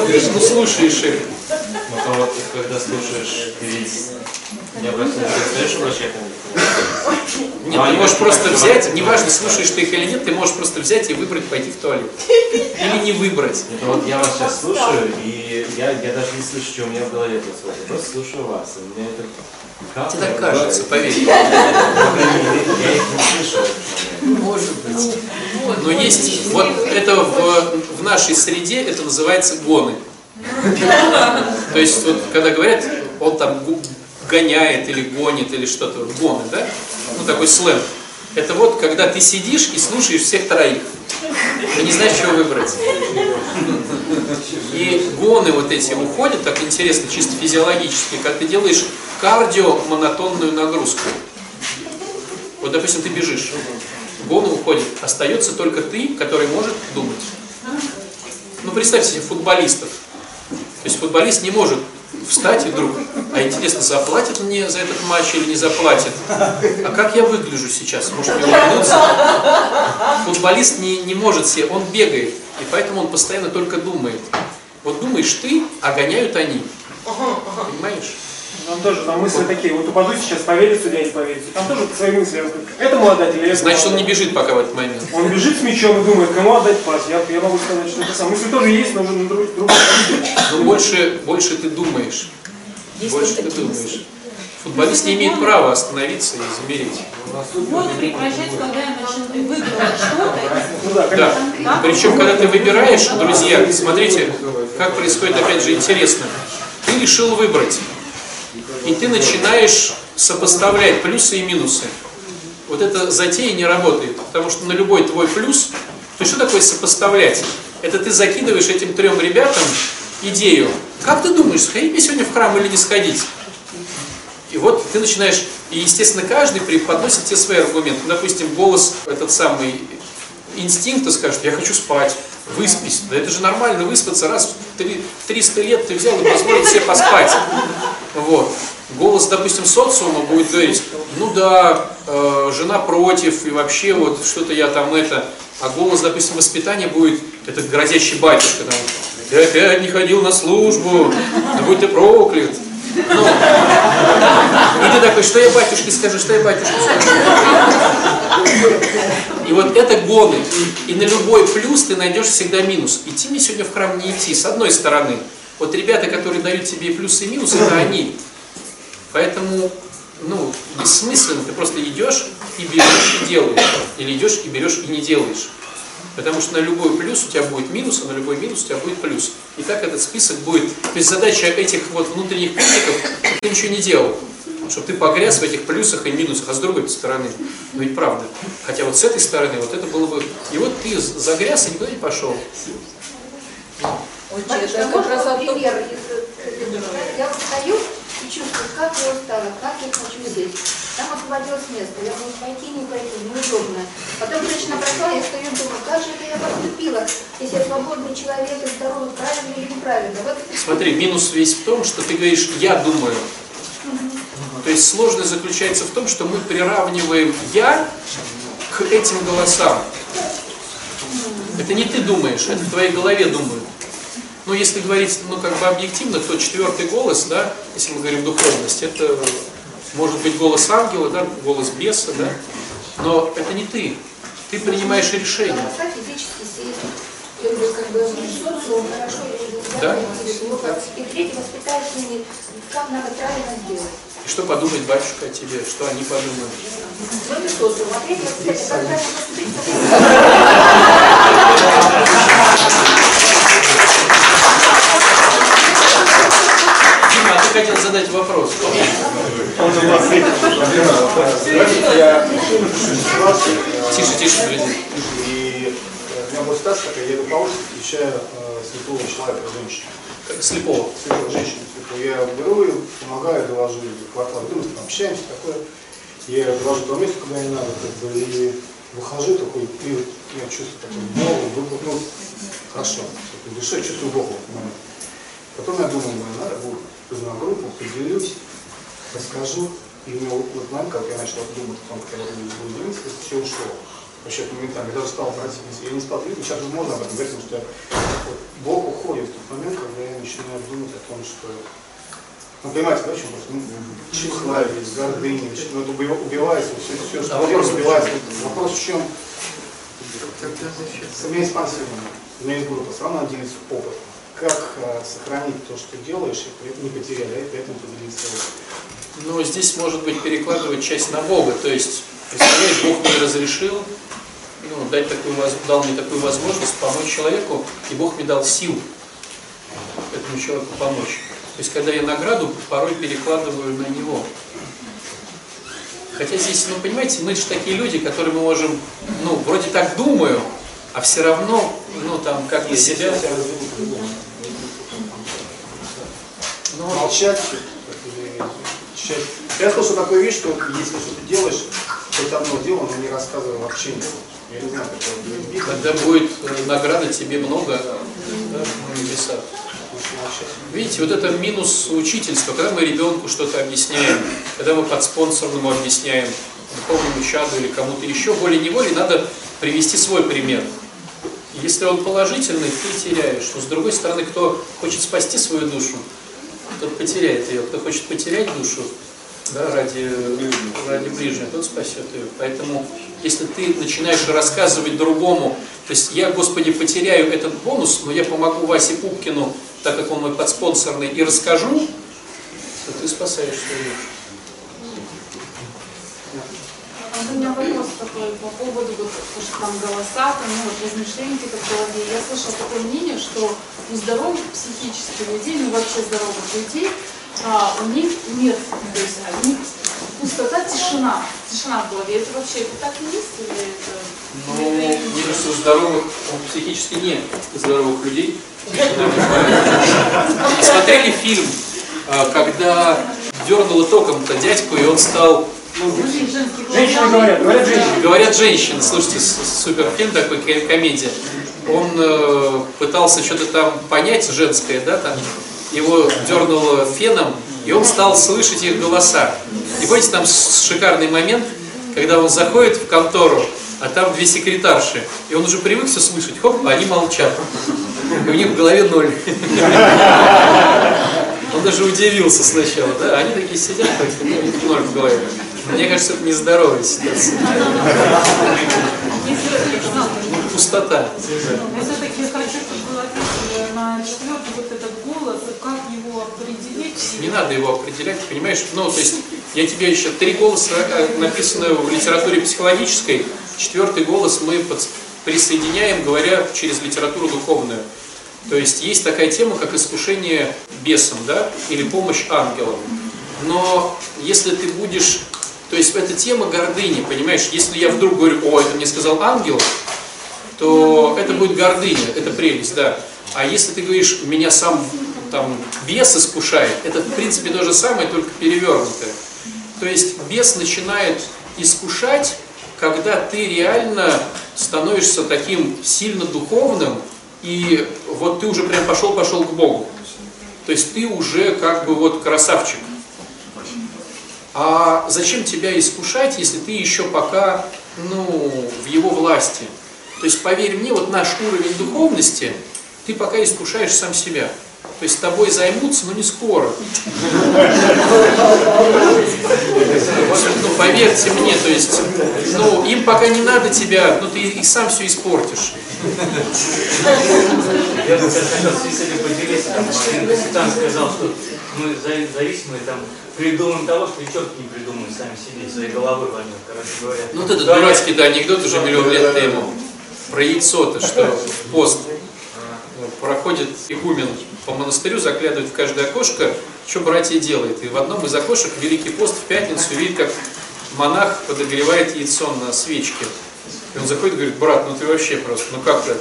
и смотришь, ну слушаешь их. Ну, то вот, когда слушаешь, ты не обращаешь, ты знаешь, обращать Нет, ты можешь просто взять, неважно, слушаешь ты их или нет, ты можешь просто взять и выбрать пойти в туалет. Или не выбрать. Это вот я вас сейчас слушаю, и я, я даже не слышу, что у меня в голове происходит. Я просто слушаю вас, и мне это... как Тебе так кажется, поверь. Я их не момент. Может быть. Но есть, вот это в, в нашей среде, это называется гоны. То есть, вот, когда говорят, он там гоняет или гонит или что-то, гоны, да? Ну, такой сленг. Это вот, когда ты сидишь и слушаешь всех троих. И не знаешь, чего выбрать. И гоны вот эти уходят, так интересно, чисто физиологически, когда ты делаешь кардио-монотонную нагрузку. Вот, допустим, ты бежишь, гоны уходят, остается только ты, который может думать. Ну, представьте себе футболистов. То есть футболист не может встать и вдруг, а интересно, заплатит мне за этот матч или не заплатит? А как я выгляжу сейчас? Может мне улыбнуться? Футболист не, не может себе, он бегает, и поэтому он постоянно только думает. Вот думаешь ты, а гоняют они. Понимаешь? Там тоже там мысли такие, вот упаду сейчас, поверит судья, не поверит. Там тоже свои мысли. Этому отдать или этому Значит, он не бежит пока в этот момент. Он бежит с мячом и думает, кому отдать пас. Я, я могу сказать, что это сам. Мысли тоже есть, но уже на друг, друг- Но больше, больше ты думаешь. больше ты думаешь. Футболист не имеет права остановиться и замереть. Годы прекращать, когда я начну выигрывать что-то. Ну. Да. Причем, когда ты выбираешь, друзья, смотрите, как происходит, опять же, интересно. Ты решил выбрать. И ты начинаешь сопоставлять плюсы и минусы. Вот эта затея не работает, потому что на любой твой плюс, то что такое сопоставлять? Это ты закидываешь этим трем ребятам идею. Как ты думаешь, сходить мне сегодня в храм или не сходить? И вот ты начинаешь, и естественно каждый преподносит тебе свои аргументы. Допустим, голос этот самый инстинкта скажет, я хочу спать, выспись. Да это же нормально выспаться, раз 300 лет ты взял и позволил себе поспать. Вот. Голос, допустим, социума будет говорить, ну да, э, жена против, и вообще вот что-то я там это. А голос, допустим, воспитания будет, это грозящий батюшка, там, ты опять не ходил на службу, да будь ты проклят. Ну, и ты такой, что я батюшке скажу, что я батюшке скажу. И вот это гоны. И на любой плюс ты найдешь всегда минус. Идти мне сегодня в храм не идти, с одной стороны. Вот ребята, которые дают тебе плюсы, и минусы, это они. Поэтому, ну, бессмысленно, ты просто идешь и берешь и делаешь. Или идешь и берешь и не делаешь. Потому что на любой плюс у тебя будет минус, а на любой минус у тебя будет плюс. И так этот список будет. То есть задача этих вот внутренних критиков, чтобы ты ничего не делал. Чтобы ты погряз в этих плюсах и минусах, а с другой стороны, ну ведь правда. Хотя вот с этой стороны, вот это было бы... И вот ты загряз и никуда не пошел. Батюшка, это как раз вот о том- пример? из- Я вот стою и чувствую, как я устала, как я хочу здесь. Там освободилось место, я могу пойти, не пойти, не подобное. Потом женщина прошла, я стою и думаю, как же это я поступила, если я свободный человек и здоровый, правильно или неправильно. Вот Смотри, минус весь в том, что ты говоришь «я думаю». То есть сложность заключается в том, что мы приравниваем «я» к этим голосам. Это не ты думаешь, это в твоей голове думают. Но если говорить, ну, как бы объективно, то четвертый голос, да, если мы говорим духовность, это может быть голос ангела, да, голос беса, да, но это не ты. Ты принимаешь решение. социум хорошо, я говорю, Да. плохо. И третий воспитательный, как надо правильно сделать. И что подумает батюшка о тебе, что они подумают. хотел задать вопрос? Тише, тише, подожди. И э, у меня была ситуация такая, я иду по улице, встречаю э, слепого человека, женщину. Как Слепого. Слепую женщину слепую. Я беру ее, помогаю, довожу ее до квартала. Думаю, там общаемся, такое. Я ее довожу до места, куда не надо, как бы, и выхожу такой, и я чувствую такой Богу, вы- ну, хорошо, душой чувствую момент. Потом я думаю, ну, надо будет на группу, поделюсь, расскажу. И у меня вот момент, как я начал думать о том, как я буду делиться, все ушло. Вообще моментально. Я даже стал просить, я не стал говорить, сейчас же можно об этом говорить, потому что вот Бог уходит в тот момент, когда я начинаю думать о том, что ну, понимаете, да, в чем просто? Ну, тщеславие, гордыня, ну, это уби- убивается, все, все, что А вопрос в убивается. Вопрос в чем? Есть пансионер, у меня есть группа, все равно надо делиться опытом. Как э, сохранить то, что делаешь, и при этом не потерять, да, и при этом поделиться. Но здесь может быть перекладывать часть на Бога. То есть, представляешь, Бог мне разрешил, ну, дать такую, дал мне такую возможность помочь человеку, и Бог мне дал сил этому человеку помочь. То есть, когда я награду порой перекладываю на него. Хотя здесь, ну, понимаете, мы же такие люди, которые мы можем, ну, вроде так думаю, а все равно, ну, там, как-то себя... Молчать. Я слышал такую вещь, что если что-то делаешь, хоть одно дело, но не рассказывай вообще не знаю, это. Когда будет э, награда тебе много да, на небесах. Видите, вот это минус учительства, когда мы ребенку что-то объясняем, когда мы под спонсорному объясняем, духовному чаду или кому-то еще, волей-неволей надо привести свой пример. Если он положительный, ты теряешь. Но с другой стороны, кто хочет спасти свою душу, тот потеряет ее. Кто хочет потерять душу да, ради, ради ближнего, тот спасет ее. Поэтому, если ты начинаешь рассказывать другому, то есть я, Господи, потеряю этот бонус, но я помогу Васе Пупкину, так как он мой подспонсорный, и расскажу, то ты спасаешь свою душу. А у меня вопрос такой по поводу вот, то, что там голоса, там, ну, вот, размышления голове. Я слышала такое мнение, что у здоровых психически людей, ну вообще здоровых людей, а, у них нет, то есть у них пустота, тишина, тишина в голове. Это вообще это так и есть или это... Ну, мне кажется, здоровых, психически нет здоровых людей. Смотрели фильм, а, когда дернуло током-то дядьку, и он стал Женщины говорят, говорят женщины. Говорят женщины, слушайте, с- супер фильм такой, ко- комедия. Он э, пытался что-то там понять женское, да, там его дернуло феном, и он стал слышать их голоса. И помните, там шикарный момент, когда он заходит в контору, а там две секретарши, и он уже привык все слышать, хоп, а они молчат. И у них в голове ноль. Он даже удивился сначала, да, они такие сидят, ноль в голове. Мне кажется, это нездоровая ситуация. Ну, Пустота. Я все-таки хочу, чтобы вы ответили на четвертый вот этот голос, как его определить. Не надо его определять, понимаешь? Ну, то есть, я тебе еще три голоса э, написаны в литературе психологической, четвертый голос мы присоединяем, говоря через литературу духовную. То есть, есть такая тема, как искушение бесом, да, или помощь ангелам. Но если ты будешь... То есть, это тема гордыни, понимаешь? Если я вдруг говорю, о, это мне сказал ангел, то это будет гордыня, это прелесть, да. А если ты говоришь, меня сам там бес искушает, это в принципе то же самое, только перевернутое. То есть бес начинает искушать когда ты реально становишься таким сильно духовным, и вот ты уже прям пошел-пошел к Богу. То есть ты уже как бы вот красавчик. А зачем тебя искушать, если ты еще пока, ну, в его власти? То есть, поверь мне, вот наш уровень духовности, ты пока искушаешь сам себя. То есть тобой займутся, но не скоро. Ну, поверьте мне, то есть, ну, им пока не надо тебя, ну, ты и сам все испортишь. Я бы сейчас хотел с этим поделиться. Там, один капитан сказал, что мы зави- зависимы там, придумаем того, что и черт не придумаем сами себе, своей головой возьмем, короче говоря. Ну, вот этот дурацкий да, анекдот уже миллион лет ему. Про яйцо-то, что пост проходит игумен по монастырю, заглядывает в каждое окошко, что братья делает. И в одном из окошек Великий пост в пятницу видит, как монах подогревает яйцо на свечке. И он заходит и говорит, брат, ну ты вообще просто, ну как так?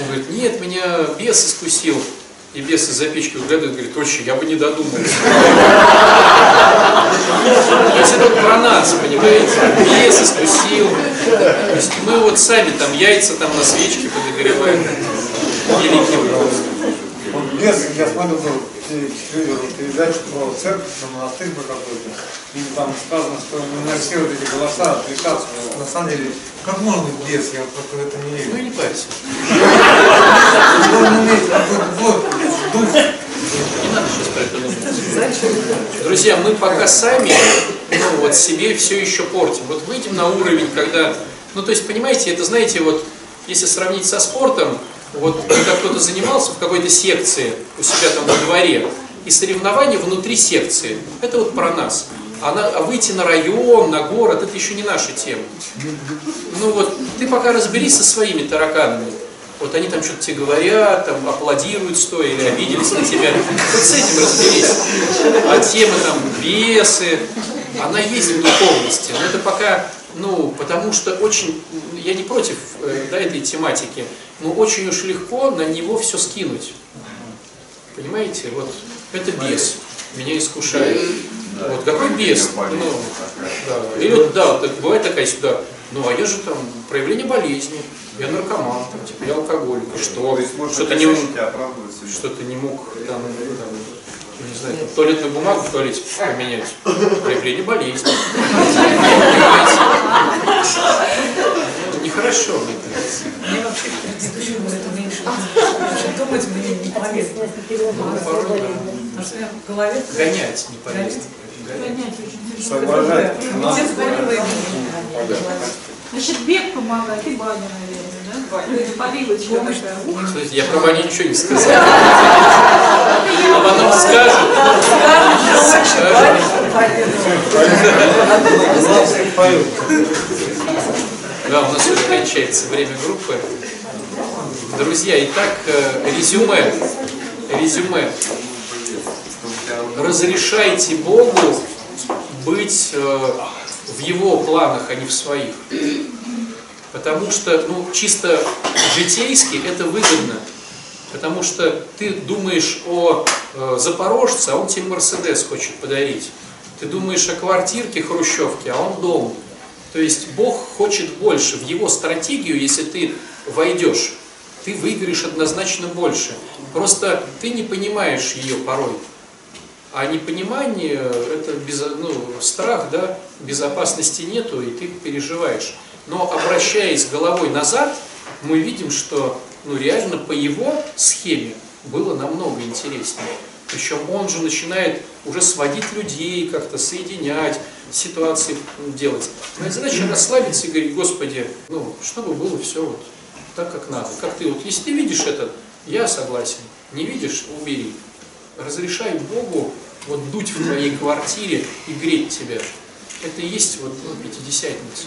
Он говорит, нет, меня бес искусил. И бес из-за печки выглядывает и говорит, отче, я бы не додумался. То есть это про нас, понимаете? Бес искусил. То есть мы вот сами там яйца там на свечке подогреваем. Без, я смотрел ну, те- телевизор, передачу про церковь, на монастырь про какой-то, и там сказано, что меня все вот эти голоса отличаться. На самом деле, как можно быть без, я просто в это не верю. Ну и не парься. Должен иметь какой-то вот дух. Не надо сейчас про это думать. Друзья, мы пока сами ну, вот себе все еще портим. Вот выйдем на уровень, когда... Ну, то есть, понимаете, это, знаете, вот, если сравнить со спортом, вот, когда кто-то занимался в какой-то секции у себя там во дворе, и соревнования внутри секции, это вот про нас. А, на- а выйти на район, на город, это еще не наша тема. Ну вот, ты пока разберись со своими тараканами. Вот они там что-то тебе говорят, там аплодируют стоя или обиделись на тебя. Вот с этим разберись. А тема там бесы, она есть в духовности. Но это пока, ну, потому что очень, я не против э, да, этой тематики, но очень уж легко на него все скинуть. Понимаете? Вот это бес. Меня искушает. Вот какой бес? Ну, да. Или вот, да, вот бывает такая сюда. Ну, а я же там проявление болезни, я наркоман, там, типа, я алкоголик, и что? Что ты не, м- что ты не мог там, там, не знаю, там, туалетную бумагу в туалете поменять? Проявление болезни. Ну, Нехорошо, мне вообще в предыдущем году меньше. Думать мне не полезно. Ну. Потому что я в голове... Гонять не полезно. Гонять. Гонять очень тяжело. Соображать. Значит, бег помогает, и баня, наверное, да? Поливочка такая. Я про Ваню ничего не сказал. А потом скажет. Да, у нас уже кончается время группы. Друзья, итак, э, резюме. Резюме. Разрешайте Богу быть э, в Его планах, а не в своих. Потому что, ну, чисто житейски это выгодно. Потому что ты думаешь о э, запорожце, а он тебе Мерседес хочет подарить. Ты думаешь о квартирке хрущевке, а он дом. То есть Бог хочет больше. В его стратегию, если ты войдешь, ты выиграешь однозначно больше. Просто ты не понимаешь ее порой. А непонимание – это без, ну, страх, да, безопасности нету, и ты переживаешь. Но обращаясь головой назад, мы видим, что ну, реально по его схеме было намного интереснее. Причем он же начинает уже сводить людей, как-то соединять, ситуации делать. Моя задача расслабиться и говорить, Господи, ну, чтобы было все вот так, как надо. Как ты, вот если ты видишь это, я согласен. Не видишь, убери. Разрешай Богу вот дуть в твоей квартире и греть тебя. Это и есть вот ну, пятидесятница.